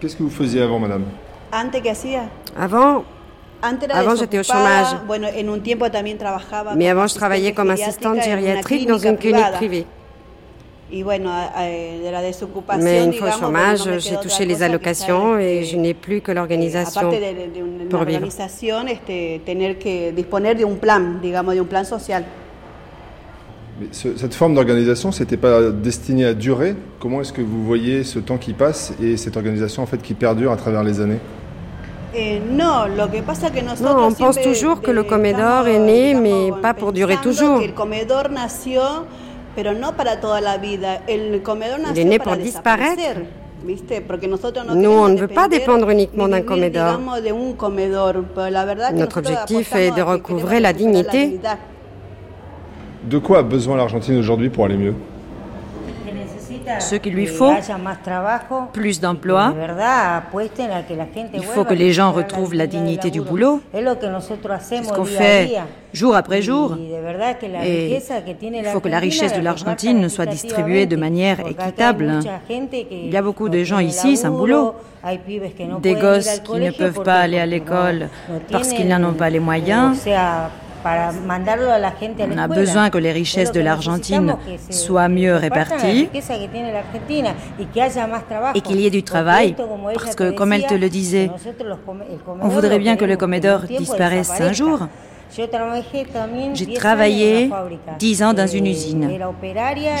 Qu'est-ce que vous faisiez avant, madame? Avant, avant, j'étais au chômage. Mais avant, je travaillais comme assistante gériatrique dans une clinique privée. Mais une fois au chômage, j'ai touché les allocations et je n'ai plus que l'organisation pour vivre. Mais cette forme d'organisation, c'était pas destiné à durer? Comment est-ce que vous voyez ce temps qui passe et cette organisation en fait qui perdure à travers les années? Non, on pense toujours que le comedor est né, mais pas pour durer toujours. Il est né pour disparaître. Nous, on ne veut pas dépendre uniquement d'un comedor. Notre objectif est de recouvrer la dignité. De quoi a besoin l'Argentine aujourd'hui pour aller mieux? Ce qu'il lui faut, plus d'emplois. Il faut que les gens retrouvent la dignité du boulot. C'est ce qu'on fait jour après jour. Et il faut que la richesse de l'Argentine soit distribuée de manière équitable. Il y a beaucoup de gens ici sans boulot. Des gosses qui ne peuvent pas aller à l'école parce qu'ils n'en ont pas les moyens. On a besoin que les richesses de l'Argentine soient mieux réparties et qu'il y ait du travail, parce que, comme elle te le disait, on voudrait bien que le Comedor disparaisse un jour. J'ai travaillé dix ans dans une usine.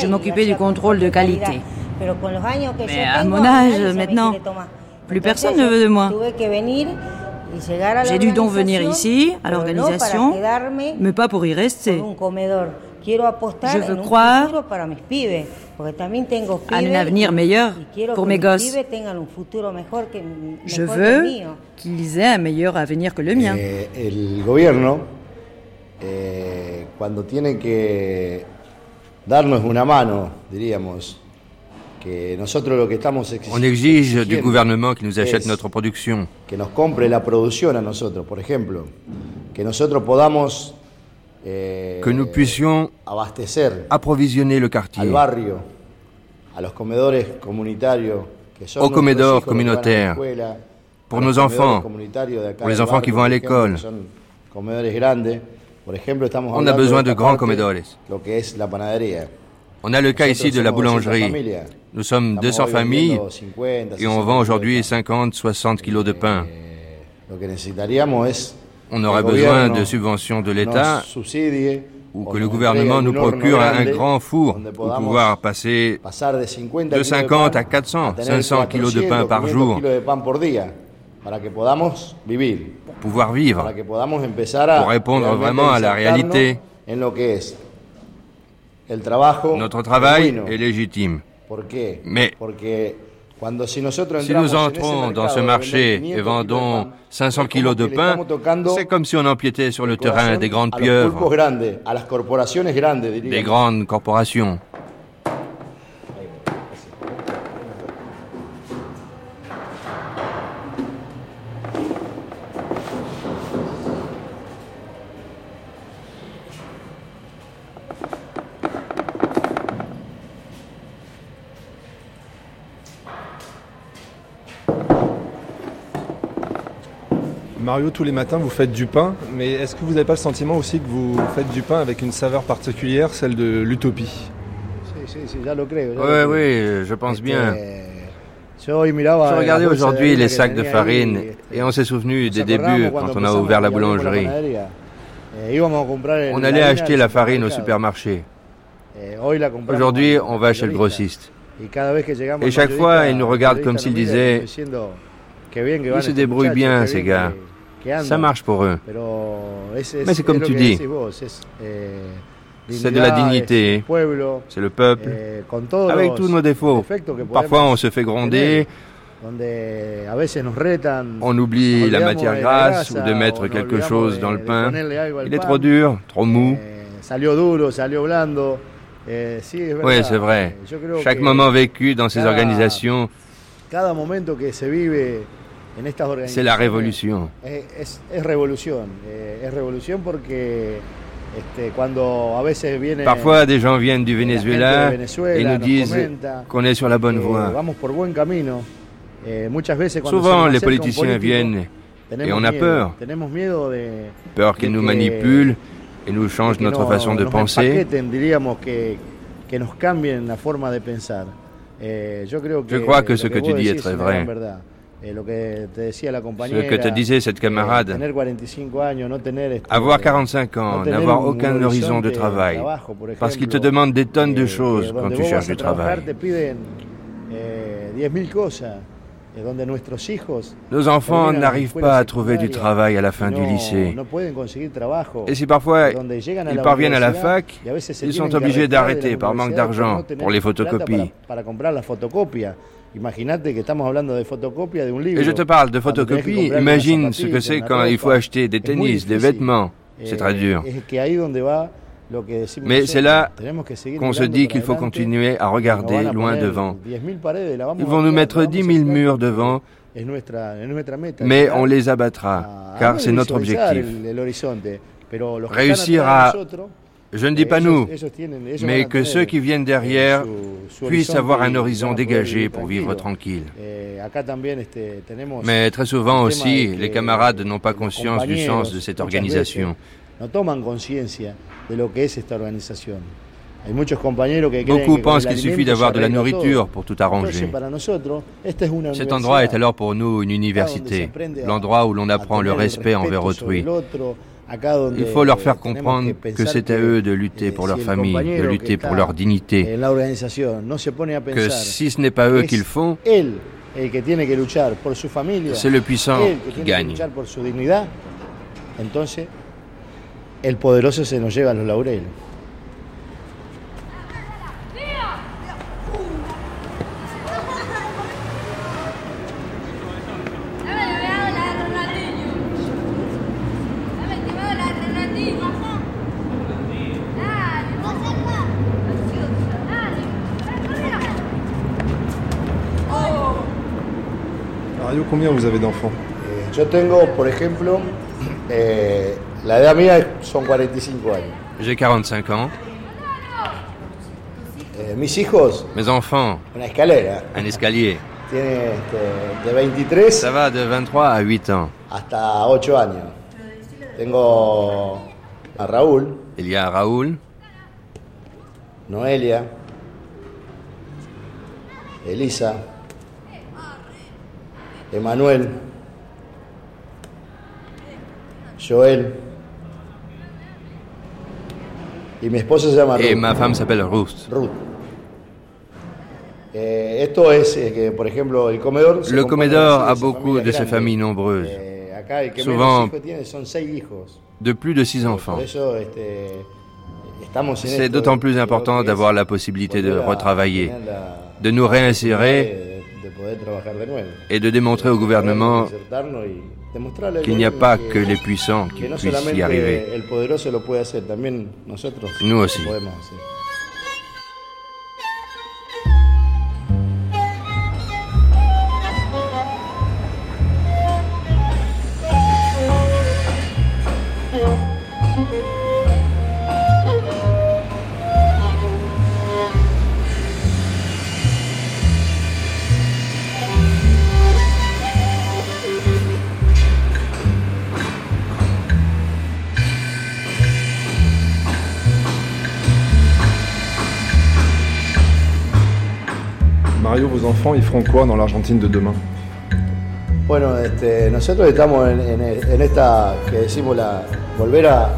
Je m'occupais du contrôle de qualité. Mais à mon âge, maintenant, plus personne ne veut de moi. J'ai dû donc venir ici, à l'organisation, mais pas pour y rester. Je veux croire à un avenir meilleur pour mes gosses. Je veux qu'ils aient un meilleur avenir que le mien. Eh, el gobierno, eh, cuando tiene que darnos una mano, diríamos, on exige du gouvernement qui nous achète notre production. Que nos compre la producción a nosotros, por ejemplo, que nosotros podamos eh, que nous puissions abastecer approvisionner le quartier al barrio, a los comedores comunitarios que son aux comedors communautaires pour nos enfants, pour les enfants qui vont à l'école. On a besoin de grands comedores. Lo que es la panadería. On a le cas ici de la boulangerie. Nous sommes 200 familles et on vend aujourd'hui 50, 60 kilos de pain. On aurait besoin de subventions de l'État ou que le gouvernement nous procure un grand four pour pouvoir passer de 50 à 400, 500 kilos de pain par jour pour pouvoir vivre, pour répondre vraiment à la réalité. Notre travail est légitime. Mais si nous entrons dans ce marché et vendons 500 kilos de pain, c'est comme si on empiétait sur le terrain des grandes pieuvres, des grandes corporations. Mario, tous les matins, vous faites du pain, mais est-ce que vous n'avez pas le sentiment aussi que vous faites du pain avec une saveur particulière, celle de l'utopie? Oui, oui, je pense bien. Je regardais aujourd'hui les sacs de farine et on s'est souvenu des débuts quand on a ouvert la boulangerie. On allait acheter la farine au supermarché. Aujourd'hui, on va chez le grossiste. Et chaque fois, il nous regarde comme s'il disait Ils se débrouillent bien, ces gars. Ça marche pour eux. Mais c'est comme tu dis. C'est de la dignité. C'est le peuple. Avec tous nos défauts. Parfois, on se fait gronder. On oublie la matière grasse ou de mettre quelque chose dans le pain. Il est trop dur, trop mou. Oui, c'est vrai. Chaque moment vécu dans ces organisations c'est la révolution. Parfois, des gens viennent du Venezuela et nous disent qu'on est sur la bonne voie. Souvent, les politiciens viennent et on a peur. Peur qu'ils nous manipulent et nous changent notre façon de penser. Je crois que ce que tu dis est très vrai. Ce que te disait cette camarade, avoir 45 ans, n'avoir aucun horizon de travail, parce qu'il te demande des tonnes de choses quand tu cherches du travail. Nos enfants n'arrivent pas à trouver du travail à la fin du lycée. Et si parfois ils parviennent à la fac, ils sont obligés d'arrêter par manque d'argent pour les photocopies. Et je te parle de photocopies, imagine ce que c'est quand il faut acheter des tennis, des vêtements. C'est très dur. Mais c'est là qu'on se dit qu'il faut continuer à regarder loin devant. Ils vont nous mettre dix mille murs devant, mais on les abattra, car c'est notre objectif. Réussir à, je ne dis pas nous, mais que ceux qui viennent derrière puissent avoir un horizon dégagé pour vivre tranquille. Mais très souvent aussi, les camarades n'ont pas conscience du sens de cette organisation. Beaucoup pensent qu'il suffit d'avoir de la nourriture pour tout arranger. Cet endroit est alors pour nous une université, l'endroit où l'on apprend le respect envers autrui. Il faut leur faire comprendre que c'est à eux de lutter pour leur famille, de lutter pour leur dignité, que si ce n'est pas eux qui le font, c'est le puissant qui gagne. el poderoso se nos lleva los laureles. Mario, combien vous avez d'enfants eh, Yo tengo, por ejemplo, eh, La edad mía son 45 años. J'ai 45 ans. Eh, mis hijos. Mes enfants. Una escalera. Un escalier. Tiene este, de 23. Ça va de 23 à 8 ans. Hasta 8 años. Tengo a Raúl. Il y a Raúl. Noelia. Elisa. Emanuel. Joel. Y mi esposa se llama Ruth. Et ma femme s'appelle Ruth. Ruth. Eh, esto es eh, que, por ejemplo, el comedor. Le comedor a beaucoup de ces familles nombreuses. Eh, acá el que Souvent, menos hijos tiene son seis hijos. de plus de six enfants. C'est d'autant plus important d'avoir la possibilité de retravailler, de nous réinsérer et de démontrer au gouvernement qu'il n'y a pas que les puissants qui puissent y arriver. Nous aussi. Ils feront quoi dans l'Argentine de demain? Bueno, este, nosotros estamos en, en- en esta que decimos la volver a,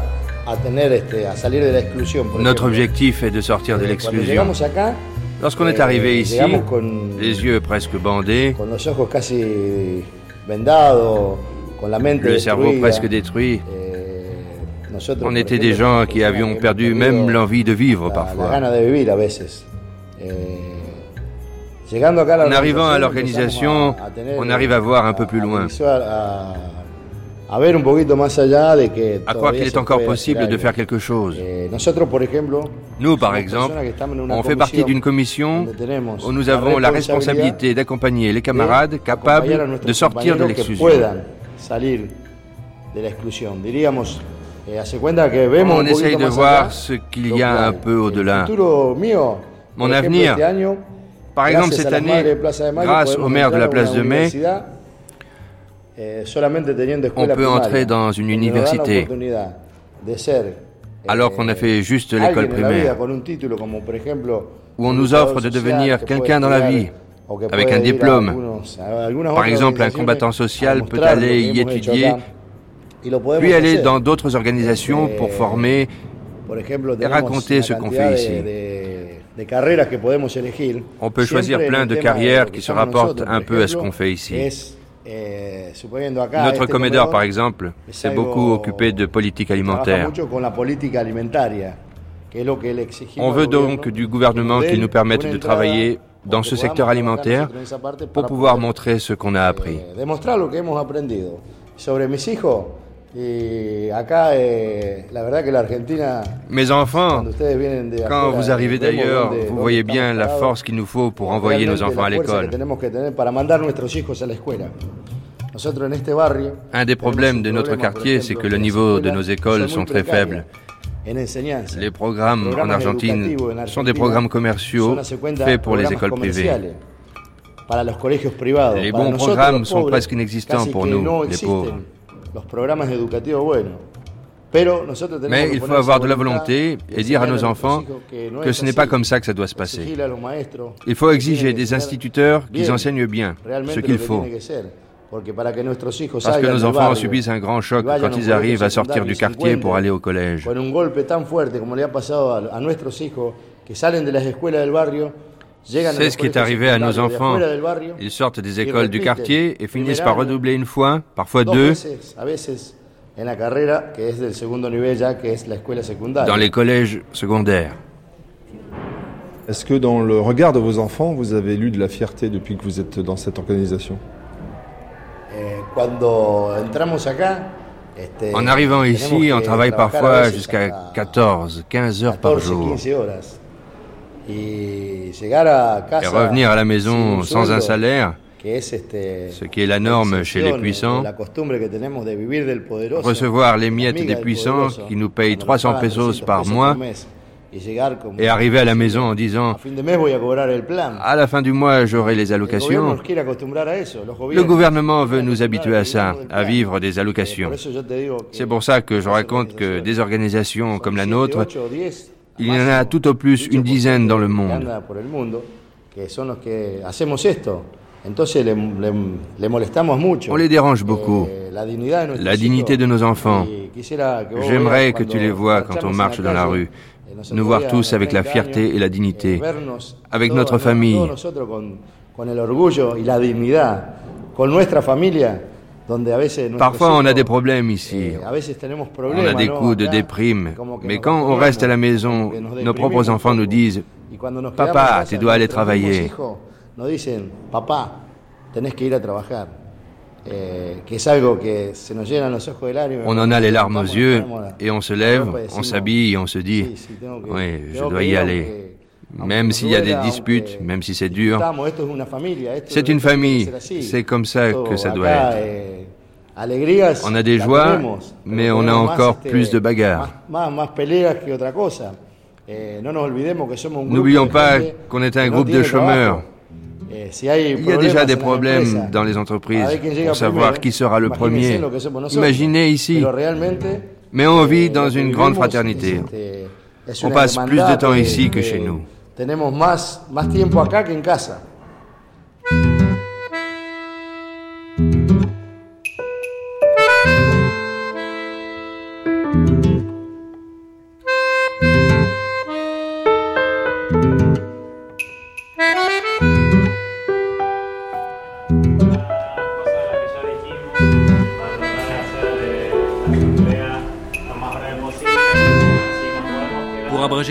a tener este, a salir de la exclusión. por Notre objectif est de sortir de l'exclusion. Lorsqu'on est eh, arrivé ici, con, les yeux presque bandés, con los ojos casi vendados, con la mente le cerveau presque détruit, Nosotros, on était des gens qui avions perdu même l'envie de vivre la, la parfois. gana de vivir a veces. Eh, En arrivant à l'organisation, on arrive à voir un peu plus loin, à croire qu'il est encore possible de faire quelque chose. Eh, Nous, par exemple, on fait partie d'une commission où nous avons la responsabilité d'accompagner les camarades capables de sortir de l'exclusion. eh, On essaye de voir ce qu'il y a un peu au-delà. Mon avenir. Par exemple, gracias cette année, de Mayo, grâce aux mères de la Place de Mai, eh, on peut entrer dans une université. alors qu'on a fait juste l'école primaire, où on nous offre de devenir que quelqu'un dans la vie, avec un diplôme. Par exemple, un combattant social peut aller y étudier, puis aller dans d'autres organisations Eh, pour former Por ejemplo, et raconter ce qu'on fait de- On peut choisir plein de carrières qui se rapportent un peu à ce qu'on fait ici. Eh, Notre comédeur, par exemple, s'est beaucoup occupé de politique alimentaire. On veut donc du gouvernement qu'il nous permette de travailler dans ce secteur alimentaire pour pouvoir montrer ce qu'on a appris. Eh, Mes enfants, quand vous arrivez d'ailleurs, vous voyez bien la force qu'il nous faut pour envoyer nos enfants à l'école. Un des problèmes de notre quartier, c'est que le niveau de nos écoles sont très faibles. Les programmes en Argentine sont des programmes commerciaux faits pour les écoles privées. Les bons programmes sont presque inexistants pour nous, les pauvres. Mais il faut avoir de la volonté et dire à nos enfants que ce n'est pas comme ça que ça doit se passer. Il faut exiger des instituteurs qu'ils enseignent bien ce qu'il faut. Parce que nos enfants subissent un grand choc quand ils arrivent à sortir du quartier pour aller au collège. C'est ce qui est arrivé à nos enfants. Ils sortent des écoles du quartier et finissent par redoubler une fois, parfois deux, dans les collèges secondaires. Est-ce que dans le regard de vos enfants, vous avez lu de la fierté depuis que vous êtes dans cette organisation? En arrivant ici, on travaille parfois jusqu'à 14, 15 heures par jour. Et revenir à la maison sans un salaire, ce qui est la norme chez les puissants, recevoir les miettes des puissants qui nous payent 300 pesos par mois et arriver à la maison en disant à la fin du mois j'aurai les allocations. Le gouvernement veut nous habituer à ça, à vivre des allocations. C'est pour ça que je raconte que des organisations comme la nôtre il y en a tout au plus une dizaine dans le monde. On les dérange beaucoup. La dignité de nos enfants. J'aimerais que tu les vois quand on marche dans la rue. Nous voir tous avec la fierté et la dignité. Avec notre famille. Parfois, on a des problèmes ici. On a des coups de déprime. Mais quand on reste à la maison, nos propres enfants nous disent Papa, tu dois aller travailler. On en a les larmes aux yeux et on se lève, on s'habille et on se dit Oui, je dois y aller. Même s'il y a des disputes, même si c'est dur, c'est une famille, c'est comme ça que ça doit être. On a des joies, mais on a encore plus de bagarres. N'oublions pas qu'on est un groupe de chômeurs. Il y a déjà des problèmes dans les entreprises pour savoir qui sera le premier. Imaginez ici. Mais on vit dans une grande fraternité. On passe plus de temps ici que chez nous.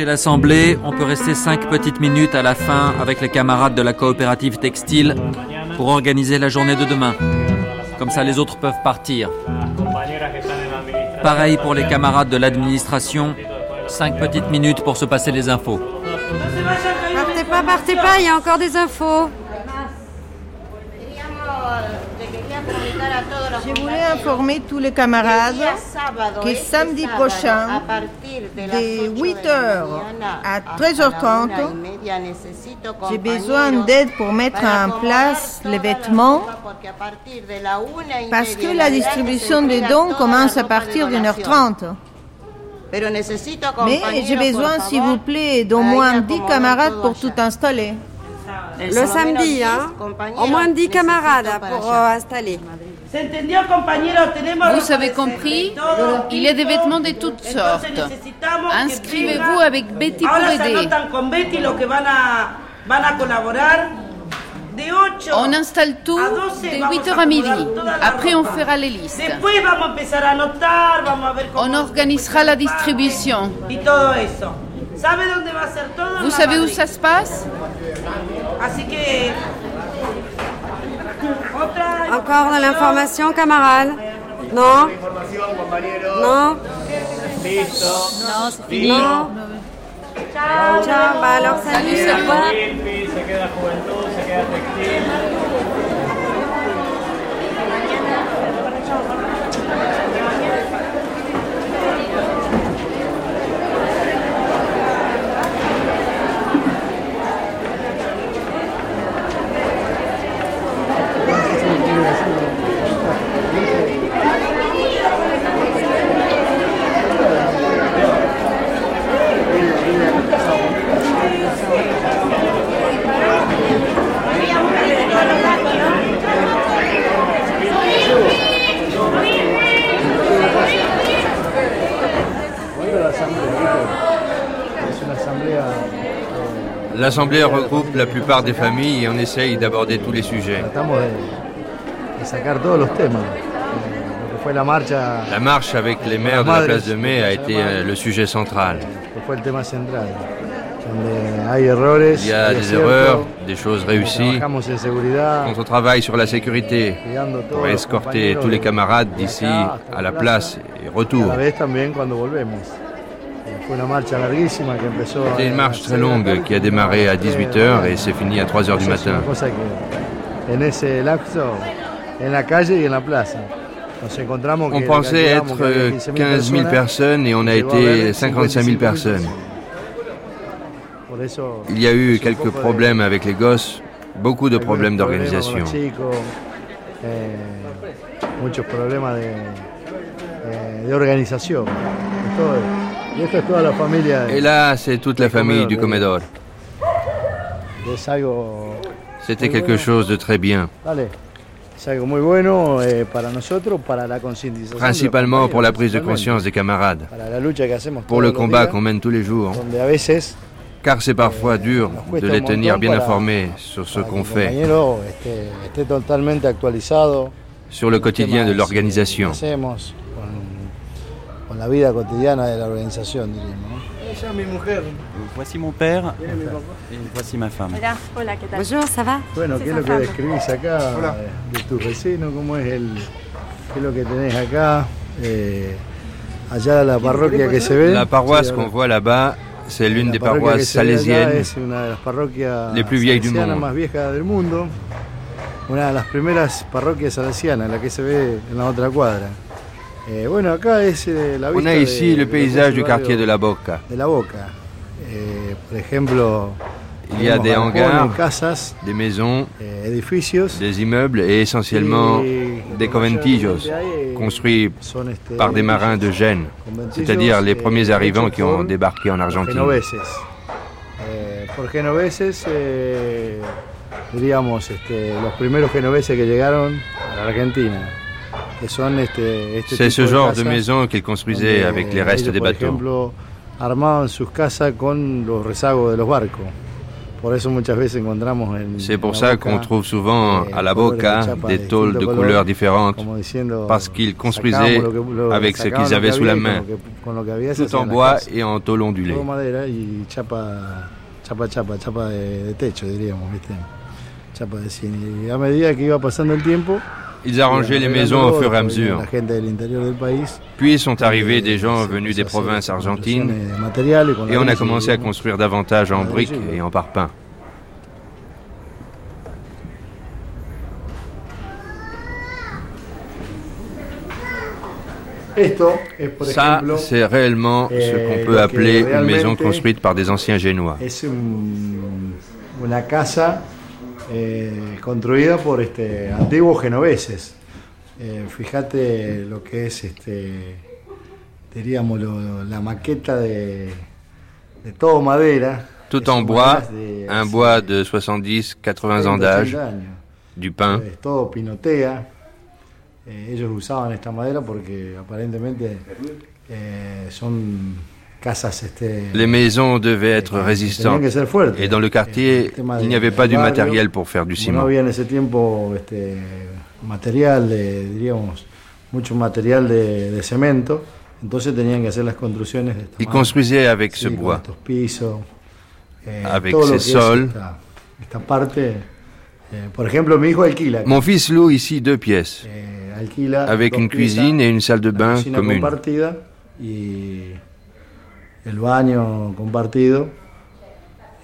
Casa. l'Assemblée, on peut rester cinq petites minutes à la fin avec les camarades de la coopérative textile pour organiser la journée de demain. Comme ça, les autres peuvent partir. Pareil pour les camarades de l'administration, cinq petites minutes pour se passer les infos. Partez pas, partez pas, il y a encore des infos. Je voulais informer tous les camarades que samedi prochain, de 8h à 13h30, j'ai besoin d'aide pour mettre en place les vêtements parce que la distribution des dons commence à partir de 1h30. Mais j'ai besoin, s'il vous plaît, d'au moins 10 camarades pour tout installer. Le samedi, hein Au moins 10 camarades pour euh, installer. Vous avez compris? Il y a des vêtements de toutes sortes. Inscrivez-vous avec Betty pour aider. On installe tout de 8h à midi. Après, on fera les listes. On organisera la distribution. Vous savez où ça se passe? Encore de l'information, camarade. Non? Non? Non, c'est fini. Non? Ciao, ciao. Bah alors, salut, Salut, au revoir. se queda juventud, se queda textil. Es una asamblea L'Assemblée regroupe la plupart des familles et on essaye d'aborder tous les sujets. la marche avec les maires de la place de Mai a été euh, le sujet central. Il y a des erreurs, des choses réussies. Quand on travaille sur la sécurité pour escorter tous les de- camarades de d'ici à la place et retour. Eh, que empezó C'était une a marche très longue qui a démarré à 18h et s'est finie à 3h du matin. On pensait être que había euh, 15 000 15 000 personnes et on a été haber 55 000 personnes. Il y a eu quelques problèmes avec les gosses, beaucoup de problèmes d'organisation. eh, muchos problemas de, eh, de organización. De- Et là, c'est toute la famille du Commodore. Es algo, C'était quelque chose de très bien, eh, principalement pour la prise de conscience des camarades, pour le combat qu'on mène tous les jours, car c'est parfois dur cuesta de les tenir bien informés sur ce qu'on fait, sur le quotidien de l'organisation. Con, la vida cotidiana de la organización, diríamos. Ella es mi mujer. Voici mon père et voici ma femme. Hola, hola, ¿qué tal? Bonjour, ça va Bueno, ¿qué es lo que describís acá Hola. eh, de tu vecino? ¿Cómo es el, qué es lo que tenés acá? Eh, allá la parroquia que se ve. La paroisse Sí, qu'on voit là-bas, c'est l'une des parroquia que paroisses se ve allá salésiennes Es una de las parroquias les plus vieilles du salesianas monde. más viejas del mundo. Una de las primeras parroquias salesianas, la que se ve en la otra cuadra. Eh, bueno, acá es eh, la On vista a de- ici de le paysage du quartier de la Boca. de la Boca. Eh, por ejemplo, Il y a des hangars, casas, des maisons, eh, edificios. des immeubles et essentiellement Y des lo conventillos construits este, par des marins de Gênes, c'est-à-dire les premiers arrivants qui ont débarqué en Argentine. genoveses. Por genoveses, diríamos, este, los primeros genoveses que llegaron a la Argentina, C'est ce genre de casas maisons qu'ils construisaient avec les restes des bateaux. C'est pour ça qu'on trouve souvent eh, à la Boca des tôles de couleurs différentes parce qu'ils construisaient avec ce qu'ils avaient sous la main, tout en bois et en tôle ondulée. Ils arrangeaient les maisons au fur et à mesure. Puis sont arrivés des gens venus des provinces argentines et on a commencé à construire davantage en briques et en parpaing. Esto es, por Ça, c'est réellement ce eh, qu'on peut appeler une maison construite par des anciens génois. Eh, construida por este, antiguos genoveses. Eh, fíjate lo que es, este, diríamos, lo- la maqueta de, de todo madera. Tout en bois, de un bois de 70-80 ans 30, d'âge, 80 años. du pin, Es todo pinotea. eh, ellos usaban esta madera porque aparentemente eh, son Les maisons devaient être résistantes. Et dans le quartier, il n'y avait pas du matériel pour faire du ciment. había en ese tiempo este, material, de, diríamos, mucho material de, de cemento, entonces tenían que hacer las construcciones de esta Ils construisaient avec ce bois. Avec ces sols. Mon fils loue ici deux pièces, eh, avec une cuisine et une salle de bain commune. El baño compartido.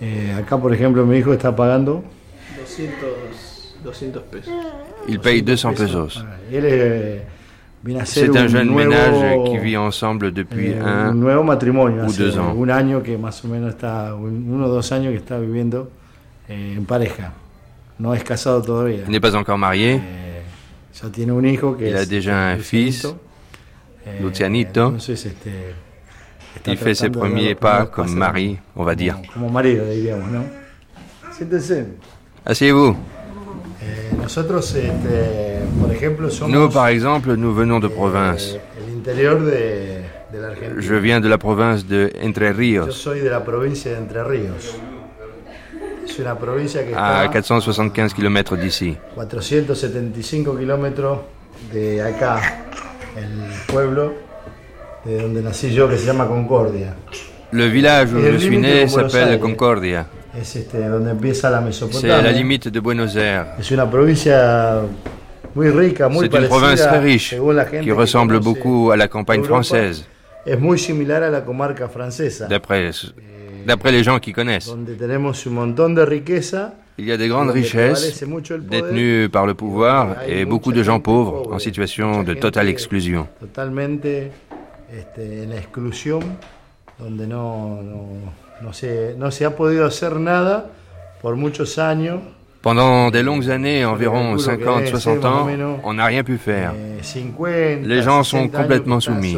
Eh, acá, por ejemplo, mi hijo está pagando 200, 200 pesos. Il paye 200 pesos. Él eh, viene a hacer C'est un un jeune nuevo, ménage qui vit ensemble depuis eh, un un nuevo matrimonio, ou hace deux ans. un año que más o menos está, un- uno o dos años que está viviendo eh, en pareja. No es casado todavía. Il n'est pas encore marié. Ya tiene un hijo que Il a es déjà un fils, eh, Lucianito. entonces, este, Il fait ses premiers pas comme mari, on va dire. Como marido, diríamos, ¿no? Siéntense. Asseyez-vous. Eh, Nous, par exemple, nous venons de province. la Argentina. Je viens de la province de Entre Ríos, soy de la provincia de Entre Ríos. Es una provincia que à está 475 km d'ici. 475 kilómetros de acá, el pueblo de donde nací yo, que se llama Concordia. Le village où je suis né s'appelle. Concordia. Es este, donde empieza la C'est Mesopotamia. la limite de Buenos Aires. Es una provincia muy rica, muy C'est une parecida, province très riche según la gente qui que ressemble conoce beaucoup à la campagne Europa, française, Es muy similar a la comarca francesa, d'après d'après les gens qui connaissent. donde tenemos un montón de riqueza. Il y a des grandes richesses détenues par le pouvoir et beaucoup de gens pauvres en situation de totale exclusion. totalmente este, en la exclusión, donde no, no, no se, no se ha podido hacer nada por muchos años. Pendant des longues années, environ calculo que 50, debe ser 60 más o ans, on n'a rien pu faire. eh, 50, Les gens sont 60 años complètement soumis.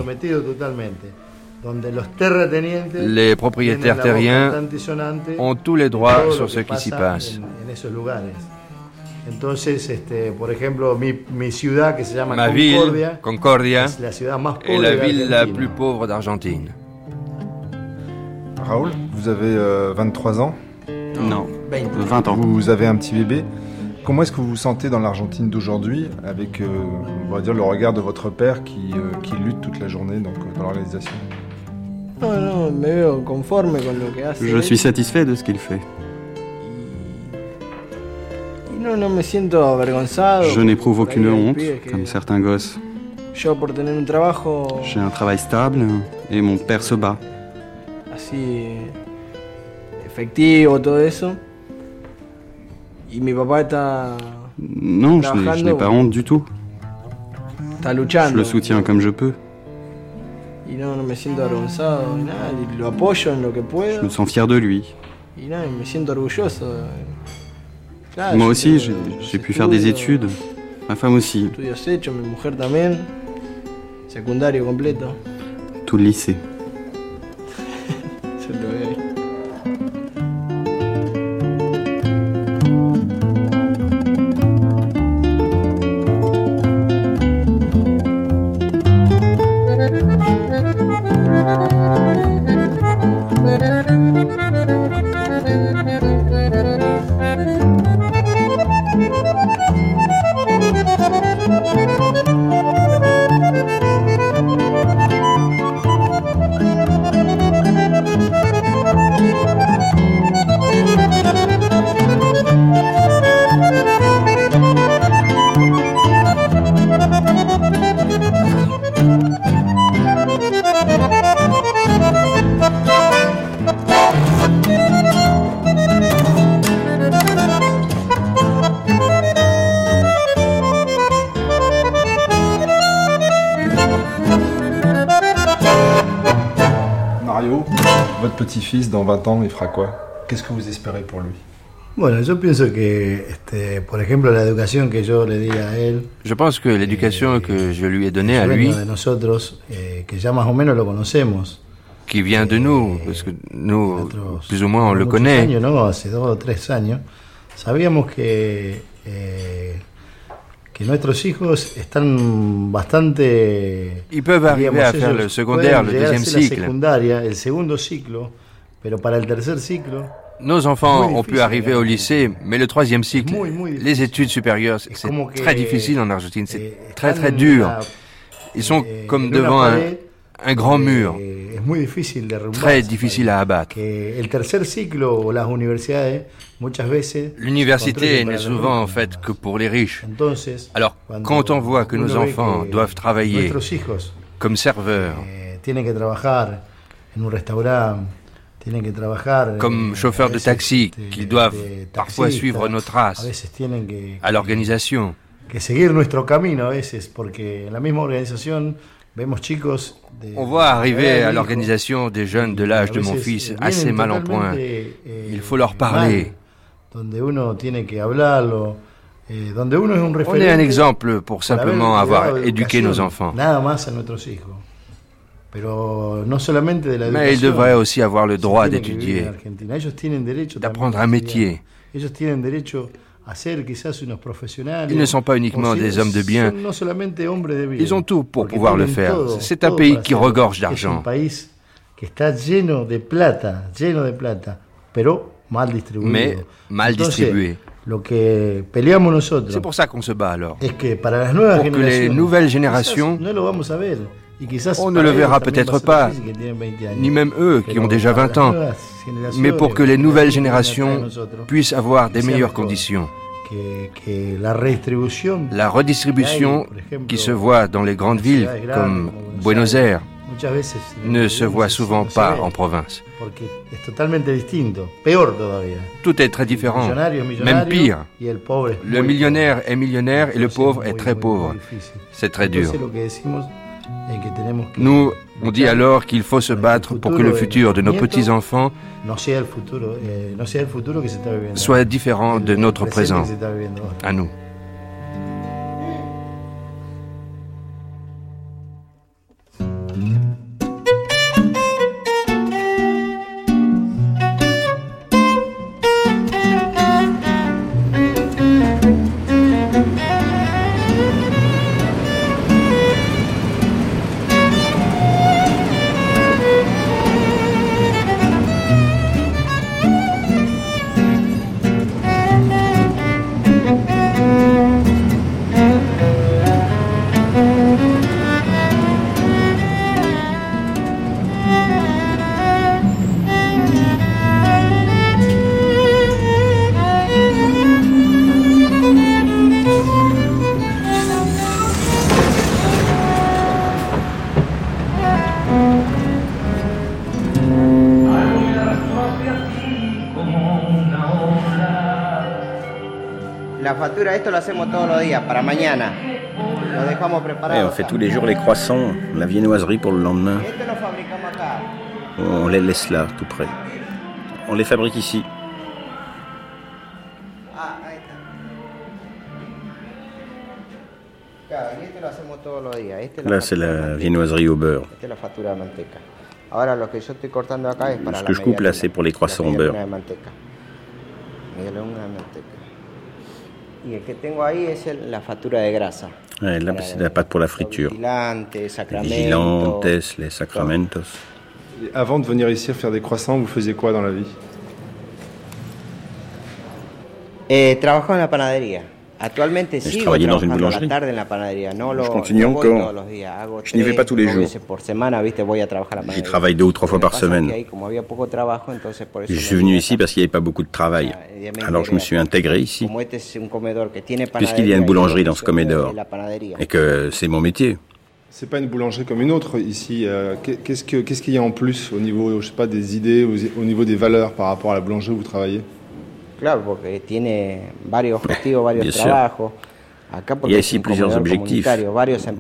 Les propriétaires terriens ont tous les droits sur ce qui s'y passe. En, en. Entonces, este, por ejemplo, mi, mi ciudad que se llama Ma Concordia, ville, Concordia, es la ciudad más est pobre la de ville la Argentina. plus pauvre d'Argentine. Raoul, vous avez euh, 23 ans? Non, 20 ans. Vous avez un petit bébé. Comment est-ce que vous vous sentez dans l'Argentine d'aujourd'hui avec, euh, on va dire, le regard de votre père qui, euh, qui lutte toute la journée donc, euh, dans que hace. Je suis satisfait de ce qu'il fait. Je n'éprouve aucune honte, comme certains gosses. Yo por tener un trabajo J'ai un travail stable et mon père se bat. Non, je n'ai- pas honte du tout. Je le soutiens comme je peux. Je me sens fier de lui. Moi aussi, j'ai pu faire des études. Ma femme aussi, tout le lycée. Petit-fils, dans 20 ans, il fera quoi? Qu'est-ce que vous espérez pour lui? Bueno, yo pienso que, este, por ejemplo, la educación que yo le di a él, Je pense que l'éducation que je lui ai donnée à lui, de nosotros, eh, que ya más o menos lo conocemos, qui vient de nous, parce que nous, plus ou moins, on le connaît. años, ¿no? Hace dos o tres años, sabíamos que, eh, Ils peuvent arriver à faire le secondaire, le deuxième cycle. Nos enfants ont pu arriver au lycée, mais le troisième cycle, les études supérieures, c'est très difficile en Argentine, c'est très très dur. Ils sont comme devant un, un grand mur, très difficile à abattre. L'université n'est souvent en fait que pour les riches. Alors, quand on voit que nos enfants doivent travailler comme serveurs, comme chauffeurs de taxi, qu'ils doivent parfois suivre nos traces à l'organisation. On voit arriver à l'organisation des jeunes de l'âge de mon fils assez mal en point. Il faut leur parler. On est un exemple pour simplement avoir éduqué nos enfants. Mais ils devraient aussi avoir le droit d'étudier, d'apprendre un métier. Ils ne sont pas uniquement des hommes de bien, ils ont tout pour pouvoir le faire. C'est un pays qui regorge d'argent. Mais mal distribué. C'est pour ça qu'on se bat alors. Pour que les nouvelles générations on ne le verra peut-être pas, ni même eux qui ont déjà 20 ans, mais pour que les nouvelles générations puissent avoir des meilleures conditions. La redistribution qui se voit dans les grandes villes comme Buenos Aires ne se voit souvent pas en province. Tout est très différent, même pire. Le millionnaire est millionnaire et le pauvre est très pauvre. C'est très dur. Nous, on dit alors qu'il faut se battre pour que le futur de nos petits-enfants soit différent de notre présent, à nous. Esto lo hacemos todos los días, para mañana. Lo dejamos preparado. Et on fait tous les jours les croissants, la viennoiserie pour le lendemain. On les laisse là, tout près. On les fabrique ici. Ah, Là, c'est la viennoiserie au beurre. Ce que je coupe là, c'est pour les croissants au beurre. Y el que tengo ahí es el- la factura de grasa. Ouais, là, c'est la pâte pour la friture. Vigilantes, Les sacramentos. vigilantes, les sacramentos. Et avant de venir ici faire des croissants, vous faisiez quoi dans la vie? Eh, trabajo en la panadería. Je travaillais dans une boulangerie. tarde en la panadería. No lo, Je n'y vais pas tous les jours. J'y travaille deux ou trois fois par semaine. Je suis venu ici parce qu'il n'y avait pas beaucoup de travail. Alors je me suis intégré ici, puisqu'il y a une boulangerie dans ce panadería. et que c'est mon métier. C'est pas une boulangerie comme une autre ici. euh, qu'est- Qu'est-ce que- qu'est-ce qu'il y a en plus au niveau, je sais pas, des idées, au niveau des valeurs par rapport à la boulangerie où vous travaillez? Claro, porque tiene varios objetivos, varios Bien sûr. trabajos. Acá porque Il y a ici plusieurs objectifs,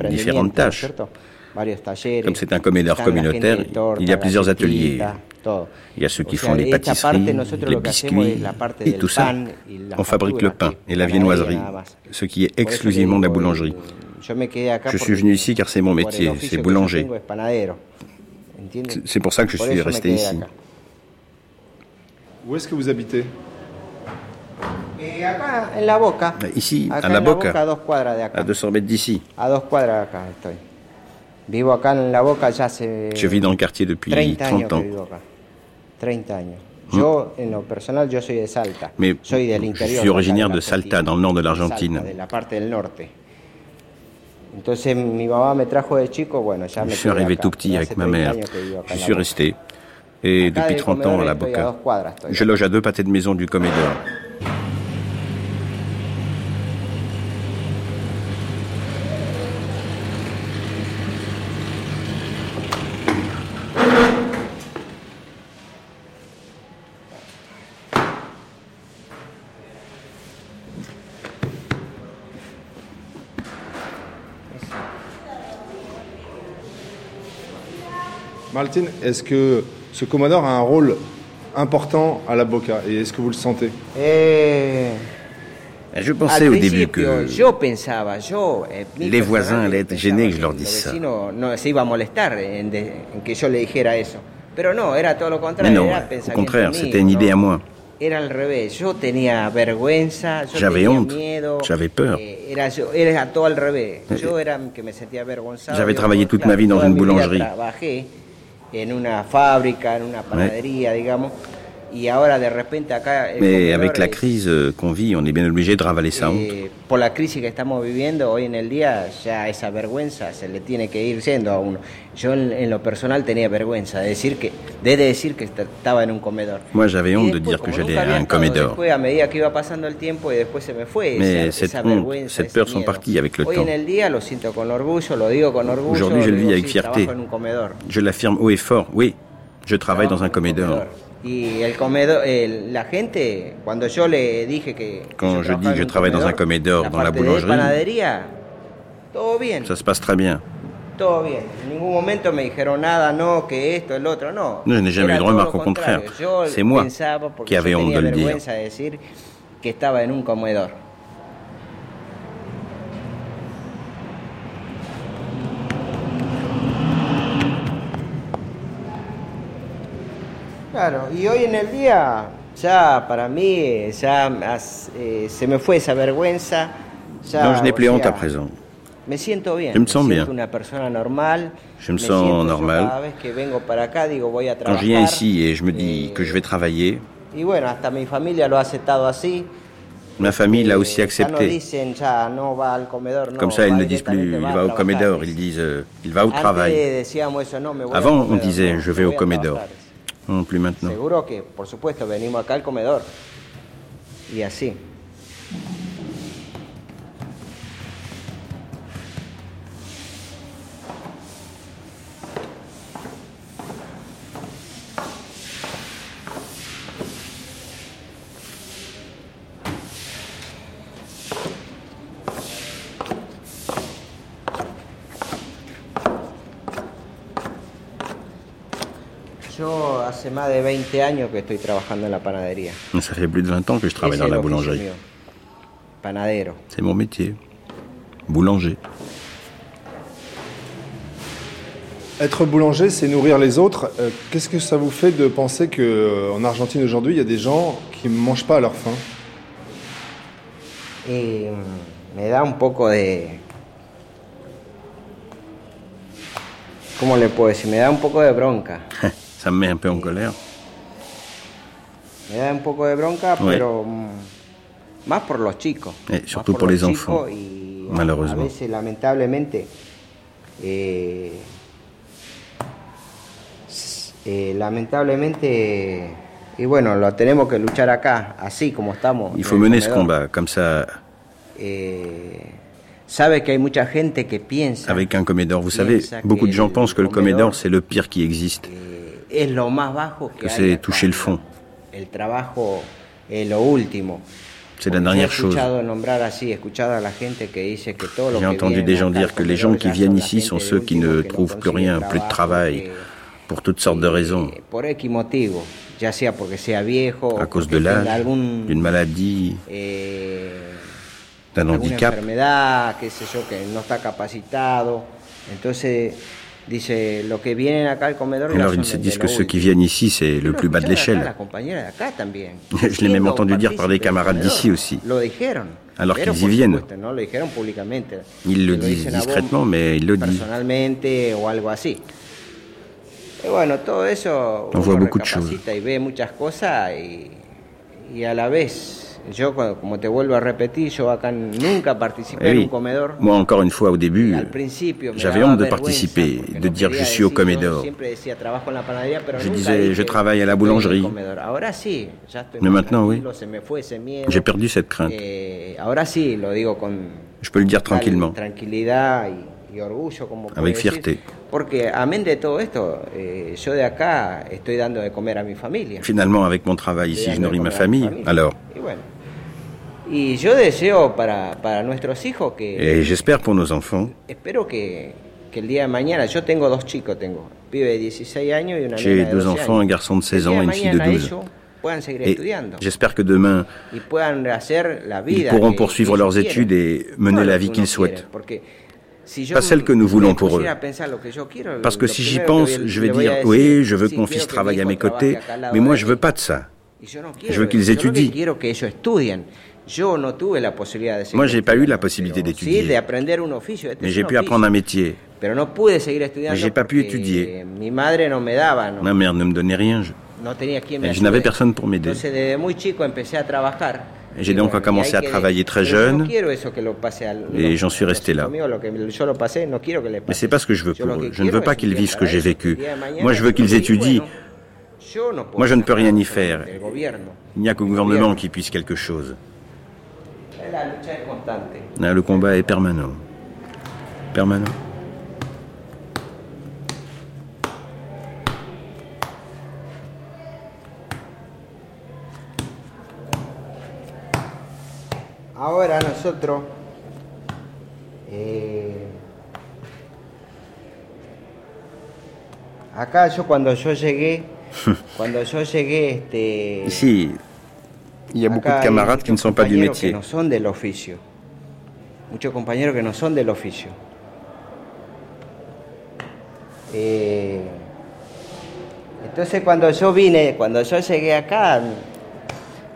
différentes tâches. Comme c'est un gente communautaire, il y a plusieurs ateliers. Il y a ceux qui O sea, font les pâtisseries, les biscuits et tout ça. On fabrique le pain et la viennoiserie, ce qui est exclusivement de la boulangerie. Je suis venu ici car c'est mon métier, c'est boulanger. C'est pour ça que je suis resté ici. Où est-ce que vous habitez? Ici, à la Boca, à 200 mètres d'ici. Je vis dans le quartier depuis 30 ans. 30 años. Yo, en lo personal, yo soy de Salta. Mais soy del je suis originaire de Salta, dans le nord de l'Argentine. Salta, de la parte del norte. Entonces mi mamá me trajo de chico, bueno, ya me Je suis arrivé acá. tout petit avec ma 30 mère. Je suis resté. Et Acá depuis del 30 ans à la Boca. Je loge à deux pâtés de maison du Comédor. Martin, est-ce que ce Commodore a un rôle important à la Boca et est-ce que vous le sentez? Eh, Je pensais al au début que eh, les voisins allaient être gênés que je leur dise ça. Mais non, au contraire, c'était une idée à moi. J'avais honte, j'avais peur. eh. J'avais travaillé toute ma vie dans une boulangerie. En una fábrica, en una panadería, digamos. Y ahora de repente acá. el Mais comedor avec la crise euh, qu'on vit, on est bien obligé de ravaler sa honte. eh, por la crisis que estamos viviendo hoy en el día, ya esa vergüenza se le tiene que ir siendo a uno. Yo en, en lo personal tenía vergüenza de decir que, de decir que est- estaba en un comedor. Moi, j'avais honte de dire que j'allais à un estado, Comédor. Después, a medida que iba pasando el tiempo y después se me fue Mais esa, cette esa honte, vergüenza, cette ese peur sont miedo. parties avec le Hoy temps. en el día lo siento con orgullo, lo digo con orgullo. Aujourd'hui, je le vis avec fierté. trabajo en un comedor. Je l'affirme haut et fort. Oui, je travaille dans un Comédor. Y el comedor, el- la gente, cuando yo le dije que, Quand je trabajaba dis que en je un travaille dans un comedor, Comédor, dans la boulangerie, panadería, todo bien, ça se passe très bien. todo bien. En ningún momento me dijeron nada, no, que esto, el otro, no. No, je n'ai jamais eu de remarque, au contraire. Yo C'est moi qui avais yo honte tenía de le dire. vergüenza de decir que estaba en un comedor. Claro, y hoy en el día ya para mí eh, ya as- eh, se me fue esa vergüenza. Ya, Non, je n'ai plus honte à présent. Me siento bien. Je me sens siento bien. una persona normal. Je me sens normal. Cada vez que vengo para acá digo voy a Quand je viens ici et je me dis que je vais travailler, Y bueno, hasta mi familia lo ha aceptado así. ma famille l'a aussi Ya no accepté. comedor. Comme ça, ils ne disent plus directamente, il va au. Comédor, ils disent euh, il va au travail. me Avant, on comedor, disait je vais au a Seguro que, por supuesto, venimos acá al comedor. Y así. Hace más de 20 años que estoy trabajando en la panadería. Ça fait plus de 20 ans que je travaille dans la boulangerie. Panadero. C'est mon métier. Boulanger. Être boulanger, c'est nourrir les autres. Euh, Qu'est-ce que ça vous fait de penser qu'en Argentine aujourd'hui, il y a des gens qui ne mangent pas à leur faim? Y mm, me da un poco de... ¿Cómo le puedo decir? Me da un poco de bronca. Ça me met un peu en colère. Me da un poco de bronca, Ouais. pero mm, más por los chicos. Et Más surtout pour los les enfants, malheureusement. A veces, lamentablemente, eh, eh, lamentablemente, y bueno, lo tenemos que luchar acá, así como estamos. Il faut mener ce combat. Comme ça, Eh, sabe que hay mucha gente que piensa avec un Comédor, vous savez, beaucoup de gens pensent que le Comédor, c'est le pire qui existe. Que, c'est toucher le fond. El trabajo es lo último. C'est la dernière chose. J'ai entendu des gens dire que les gens qui viennent ici sont ceux qui ne trouvent plus rien, plus de travail, pour toutes sortes de raisons. por X motivo, ya sea porque sea viejo, À cause de l'âge, d'une maladie, eh, d'un handicap. Alors il se disent que ceux qui viennent ici, c'est le plus bas de l'échelle. Je l'ai même entendu dire par des camarades d'ici aussi. Alors qu'ils y viennent. Ils le disent discrètement, mais ils le disent. On voit beaucoup de choses. Yo, como te vuelvo a repetir, yo acá nunca participé en oui. un comedor. Moi, encore une fois, au début, j'avais honte de participer, de dire je suis au comedor. Je disais, je travaille à la boulangerie. Mais maintenant, oui. J'ai perdu cette crainte. Eh, Je peux le dire tranquillement, avec fierté. Finalement, avec mon travail ici, je nourris ma famille. Alors, Y bueno, y yo deseo para, para nuestros hijos que et j'espère pour nos enfants, espero que, que el día de mañana, yo tengo dos chicos, tengo un pibe de 16 años y una j'ai nena de deux 12 enfants, un años. garçon de 16 El día ans et une fille de mañana 12. ellos puedan seguir Et estudiando j'espère que demain, y puedan hacer la ils vida pourront que- poursuivre que leurs études et mener la vie qu'ils souhaitent. quiere, porque si yo Pas celle que nous me voulons pour eux. pusiera a pensar lo que yo quiero, Parce que lo si j'y primero que pense, voy- je vais le voy a dire, decir, oui, je veux sí, que mon quiero fils que mi travaille à hijo mes côtés, trabaje acá al lado mais moi, de je mí. veux pas de ça. Y yo no Je veux qu'ils eso. Yo lo que étudient. quiero que ellos estudien. Moi, j'ai pas eu la possibilité d'étudier, mais j'ai pu apprendre un métier. Mais j'ai pas pu étudier. Ma mère ne me donnait rien. Je, je n'avais personne pour m'aider. J'ai donc commencé à travailler très jeune, et j'en suis resté là. Mais c'est pas ce que je veux pour eux. Je ne veux pas qu'ils vivent ce que j'ai vécu. Moi, je veux qu'ils étudient. Moi, je ne peux rien y faire. Il n'y a qu'au gouvernement qui puisse quelque chose. La lucha es constante. Là, le combat est permanent. Permanent. Ahora nosotros eh, acá yo cuando yo llegué, cuando yo llegué, este, Ici, il y a beaucoup de camarades qui ne sont pas du métier. muchos compañeros que no son del oficio. Eh, entonces cuando yo vine, cuando yo llegué acá,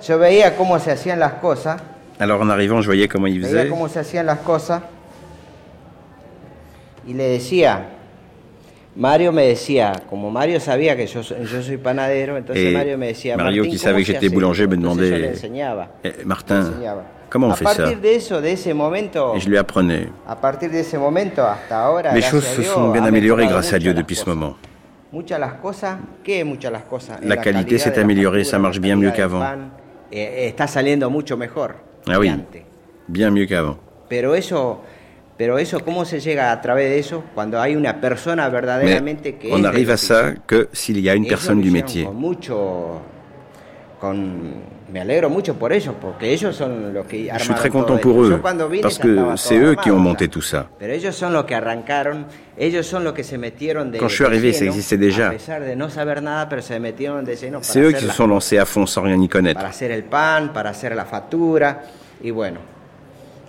yo veía cómo se hacían las cosas. Alors en arrivant, je voyais comment ils veía faisaient. cómo se hacían las cosas y le decía, Mario me decía, como Mario sabía que yo, soy- yo soy panadero, entonces Et Mario me decía, Mario, "Martín, qui ¿cómo savait que j'étais boulanger, me esto?". Entonces yo le demandait, enseñaba. Eh, Martin, enseñaba. comment on a fait ça partir de eso, de ese momento, Et je lui apprenais. a partir de ese momento hasta ahora, Les choses se sont bien améliorées mejorado grâce à Dieu depuis ce moment. Muchas las cosas, ¿qué muchas las cosas? La qualité s'est améliorée, ça marche bien mieux qu'avant. eh, mejor Ah oui, bien mieux qu'avant. Pero eso, pero eso, ¿cómo se llega a través de eso? Cuando hay una persona Mais verdaderamente que on arrive à ça que s'il y a une personne du métier. Con mucho, con, me alegro mucho por ellos, porque ellos son los que Je suis très content pour eux, parce que c'est eux qui ont monté tout ça. Pero ellos son los que arrancaron, ellos son los que se metieron de Quand je suis arrivé, ça existait déjà. A pesar de no saber nada, pero se metieron de lleno para C'est eux qui se sont lancés à fond sans rien y connaître. para hacer el pan, para hacer la factura, y bueno.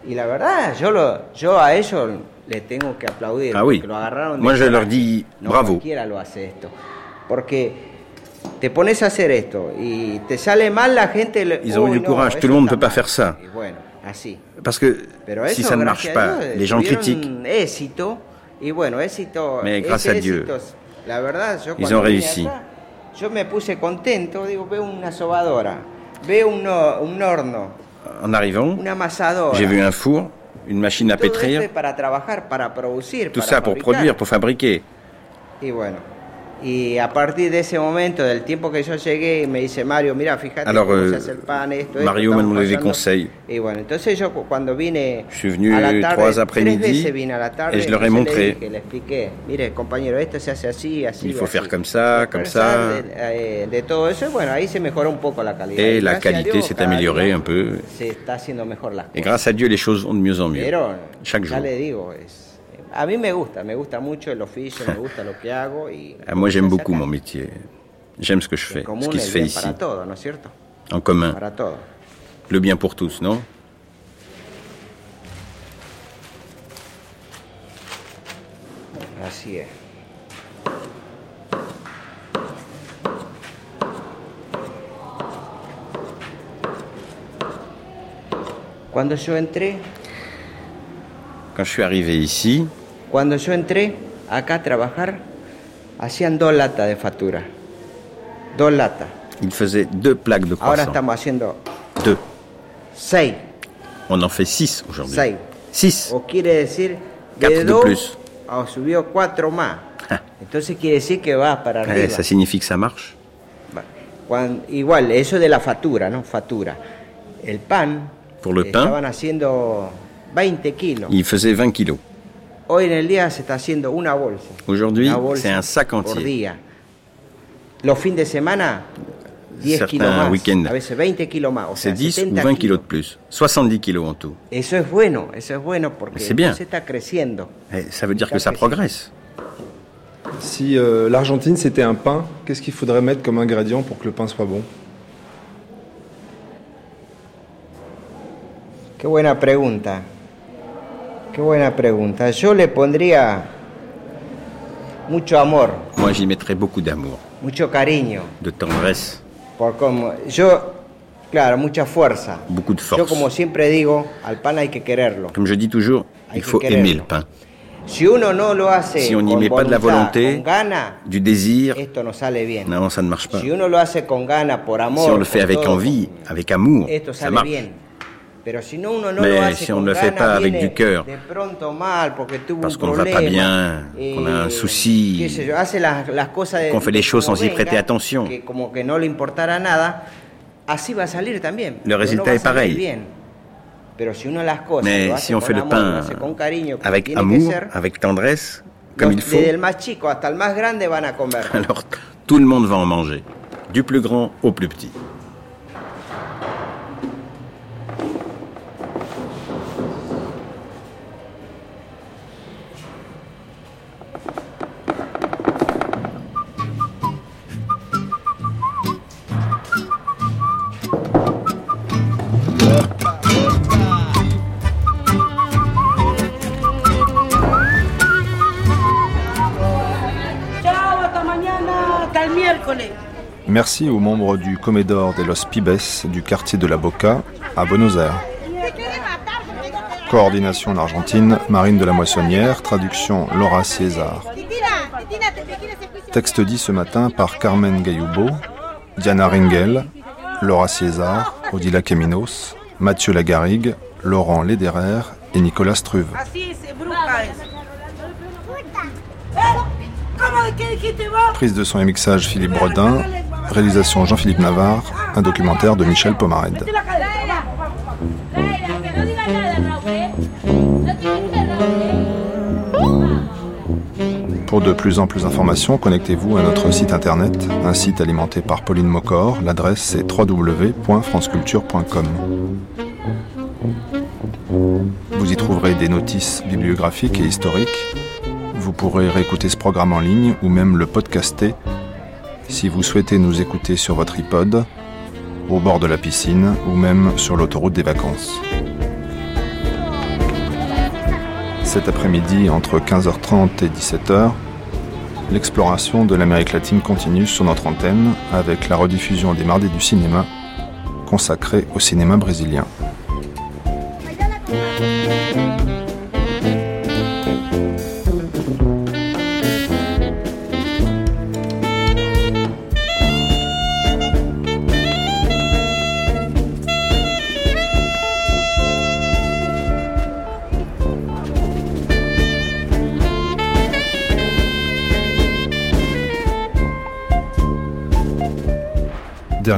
Y la verdad, yo, lo, yo a ellos le tengo que aplaudir, Ah oui. porque lo agarraron de Moi, je leur dis No bravo. cualquiera lo hace esto. Porque te pones a hacer esto y te sale mal la gente. le- Ils ont "Uy, eu du courage. Tout le monde ne peut pas mal". faire ça. Y bueno, así. Parce que Pero si eso, ça ne marche pas, Dios, les gens critiquent. éxito y bueno, éxito. Mais grâce à Dieu, la verdad, yo ils ont réussi. acá, yo me puse contento, digo, veo una sobadora, veo un, un horno, En arrivant, j'ai vu un four, une machine à pétrir, tout ça pour produire, pour fabriquer. Y a partir de ese momento, del tiempo que yo llegué, me dice Mario, mira, fíjate Alors, cómo euh, se hace el pan, esto, esto, Mario des conseils. Y bueno, entonces yo cu- cuando vine Je suis venu a la tarde, trois tres après-midi veces vine a la tarde, et je leur ai montré. Le, dije, le expliqué, mire compañero, esto se hace así, así. Il faut así". faire comme ça, comme ça. De, eh, de todo eso, y bueno, ahí se mejoró un poco la calidad. Et Y la qualité s'est améliorée un peu. Se está haciendo mejor las Et grâce à Dieu, les choses vont de mieux en mieux. Pero Chaque ya jour. le digo, es, à mí me gusta, me gusta mucho el oficio, me gusta lo que hago y... Ah, moi j'aime beaucoup mon métier. J'aime ce que je fais, ce qui se fait ici. Para todo, ¿no es cierto? En commun. Para todo. Le bien pour tous, non? Así es. Quand je suis arrivé ici, cuando yo entré acá a trabajar, hacían dos latas de factura. Dos latas. il faisait deux plaques de Ahora croissant. estamos haciendo Deux. seis. On en fait six aujourd'hui. Seis. Six. O quiere decir Quatre de de dos plus. ah, subió cuatro más. Entonces quiere decir que va para Eh, ça signifie que ça marche. Cuan- igual, eso de la factura, ¿no? Factura. El pan, Pour le pain, estaban haciendo 20 kilos. il faisait 20 kilos. Hoy en el día se está haciendo una bolsa. Aujourd'hui, Una bolsa c'est un sac por entier. día. Los fines de semana, 10 Certains kilos más. week-ends. A veces 20 kilos más. O sea, C'est 10 ou 70 20 kilos de plus. 70 kilos en tout. Eso es bueno, eso es bueno porque C'est bien. se está creciendo. Eh, ça veut dire que ça progresse. Si euh, l'Argentine c'était un pain, qu'est-ce qu'il faudrait mettre comme ingrédient pour que le pain soit bon? Qué buena pregunta. Qué buena pregunta. Yo le pondría mucho amor, Moi, j'y mettrais beaucoup d'amour, mucho cariño. de tendresse, Por como, yo, claro, mucha fuerza. beaucoup de Yo force. como siempre digo, al pan hay que quererlo. Comme je dis toujours, Hay il faut quererlo. aimer le pain. Si uno no lo hace Si on n'y met pas de la volonté, gana, du désir, esto no sale bien. non, ça ne marche pas. Si uno lo hace con gana, por amor, Si on le fait avec todo, envie, avec amour, esto ça marche. bien. Mais si on ne le fait pas avec du cœur, parce qu'on ne va pas bien, qu'on a un eh, souci, qu'on fait les choses sans y prêter attention. le résultat est pareil. Mais si on fait le pain. avec amour, avec tendresse, comme il faut, alors tout le monde va en manger, du plus grand au plus petit. Merci aux membres du Comedor de los Pibes du quartier de la Boca à Buenos Aires. Coordination en Argentine, Marine de la Moissonnière, traduction Laura César. Texte dit ce matin par Carmen Gayubo, Diana Ringel, Laura César, Odila Caminos, Mathieu Lagarigue, Laurent Lederer et Nicolas Struve. Así es, bruja es. ¿Cómo de qué dijiste vos? Prise de son et mixage Philippe Bredin, réalisation Jean-Philippe Navarre, un documentaire de Michel Pomarède. Pour de plus amples informations, connectez-vous à notre site internet, un site alimenté par Pauline Mocor. L'adresse c'est www.franceculture.com. Vous y trouverez des notices bibliographiques et historiques. Vous pourrez réécouter ce programme en ligne ou même le podcaster si vous souhaitez nous écouter sur votre iPod, au bord de la piscine ou même sur l'autoroute des vacances. Cet après-midi, entre 15h30 et 17h, l'exploration de l'Amérique latine continue sur notre antenne avec la rediffusion des Mardis du cinéma consacrée au cinéma brésilien.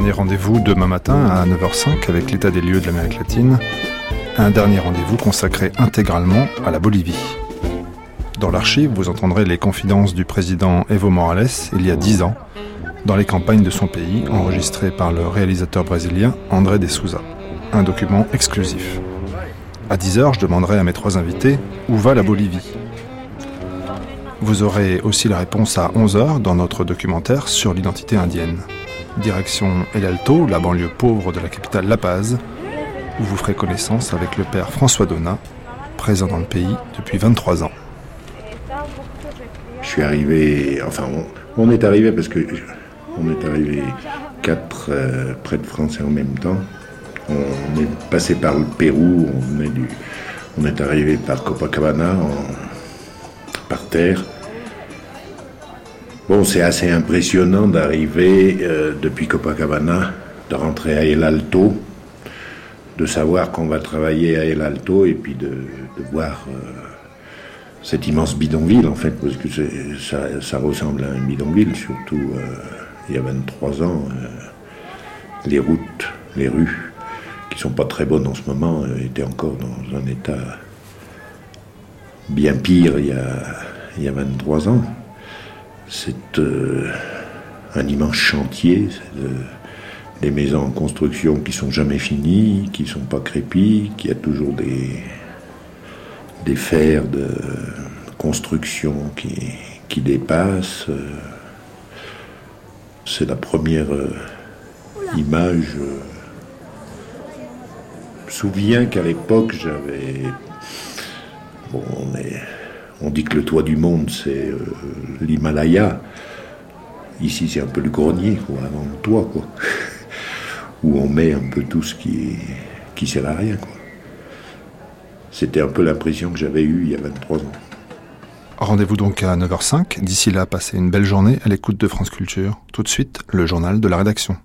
Dernier rendez-vous demain matin à 9h05 avec l'état des lieux de l'Amérique latine. Un dernier rendez-vous consacré intégralement à la Bolivie. Dans l'archive, vous entendrez les confidences du président Evo Morales il y a 10 ans, dans les campagnes de son pays, enregistrées par le réalisateur brésilien André de Souza. Un document exclusif. À 10h, je demanderai à mes trois invités où va la Bolivie. Vous aurez aussi la réponse à 11h dans notre documentaire sur l'identité indienne. Direction El Alto, la banlieue pauvre de la capitale La Paz, où vous ferez connaissance avec le père François Donat, présent dans le pays depuis 23 ans. Je suis arrivé, enfin, on, est arrivé parce que on est arrivé quatre euh, près de Français en même temps. On est passé par le Pérou, on est arrivé par Copacabana, par terre. Bon, c'est assez impressionnant d'arriver euh, depuis Copacabana, de rentrer à El Alto, de savoir qu'on va travailler à El Alto et puis de, voir euh, cet immense bidonville, en fait, parce que ça, ressemble à un bidonville, surtout euh, il y a 23 ans. les routes, les rues, qui sont pas très bonnes en ce moment, étaient encore dans un état bien pire il y a, il y a 23 ans. C'est un immense chantier des maisons en construction qui sont jamais finies, qui sont pas crépies, qui a toujours des, des fers de construction qui, qui dépassent. C'est la première euh, image. Je me souviens qu'à l'époque, j'avais. Bon, on, est... on dit que le toit du monde, c'est euh, l'Himalaya. Ici, c'est un peu le grenier, quoi, avant le toit, quoi. où on met un peu tout ce qui, qui sert à rien. C'était un peu l'impression que j'avais eue il y a 23 ans. Rendez-vous donc à 9h05. D'ici là, passez une belle journée à l'écoute de France Culture. Tout de suite, le journal de la rédaction.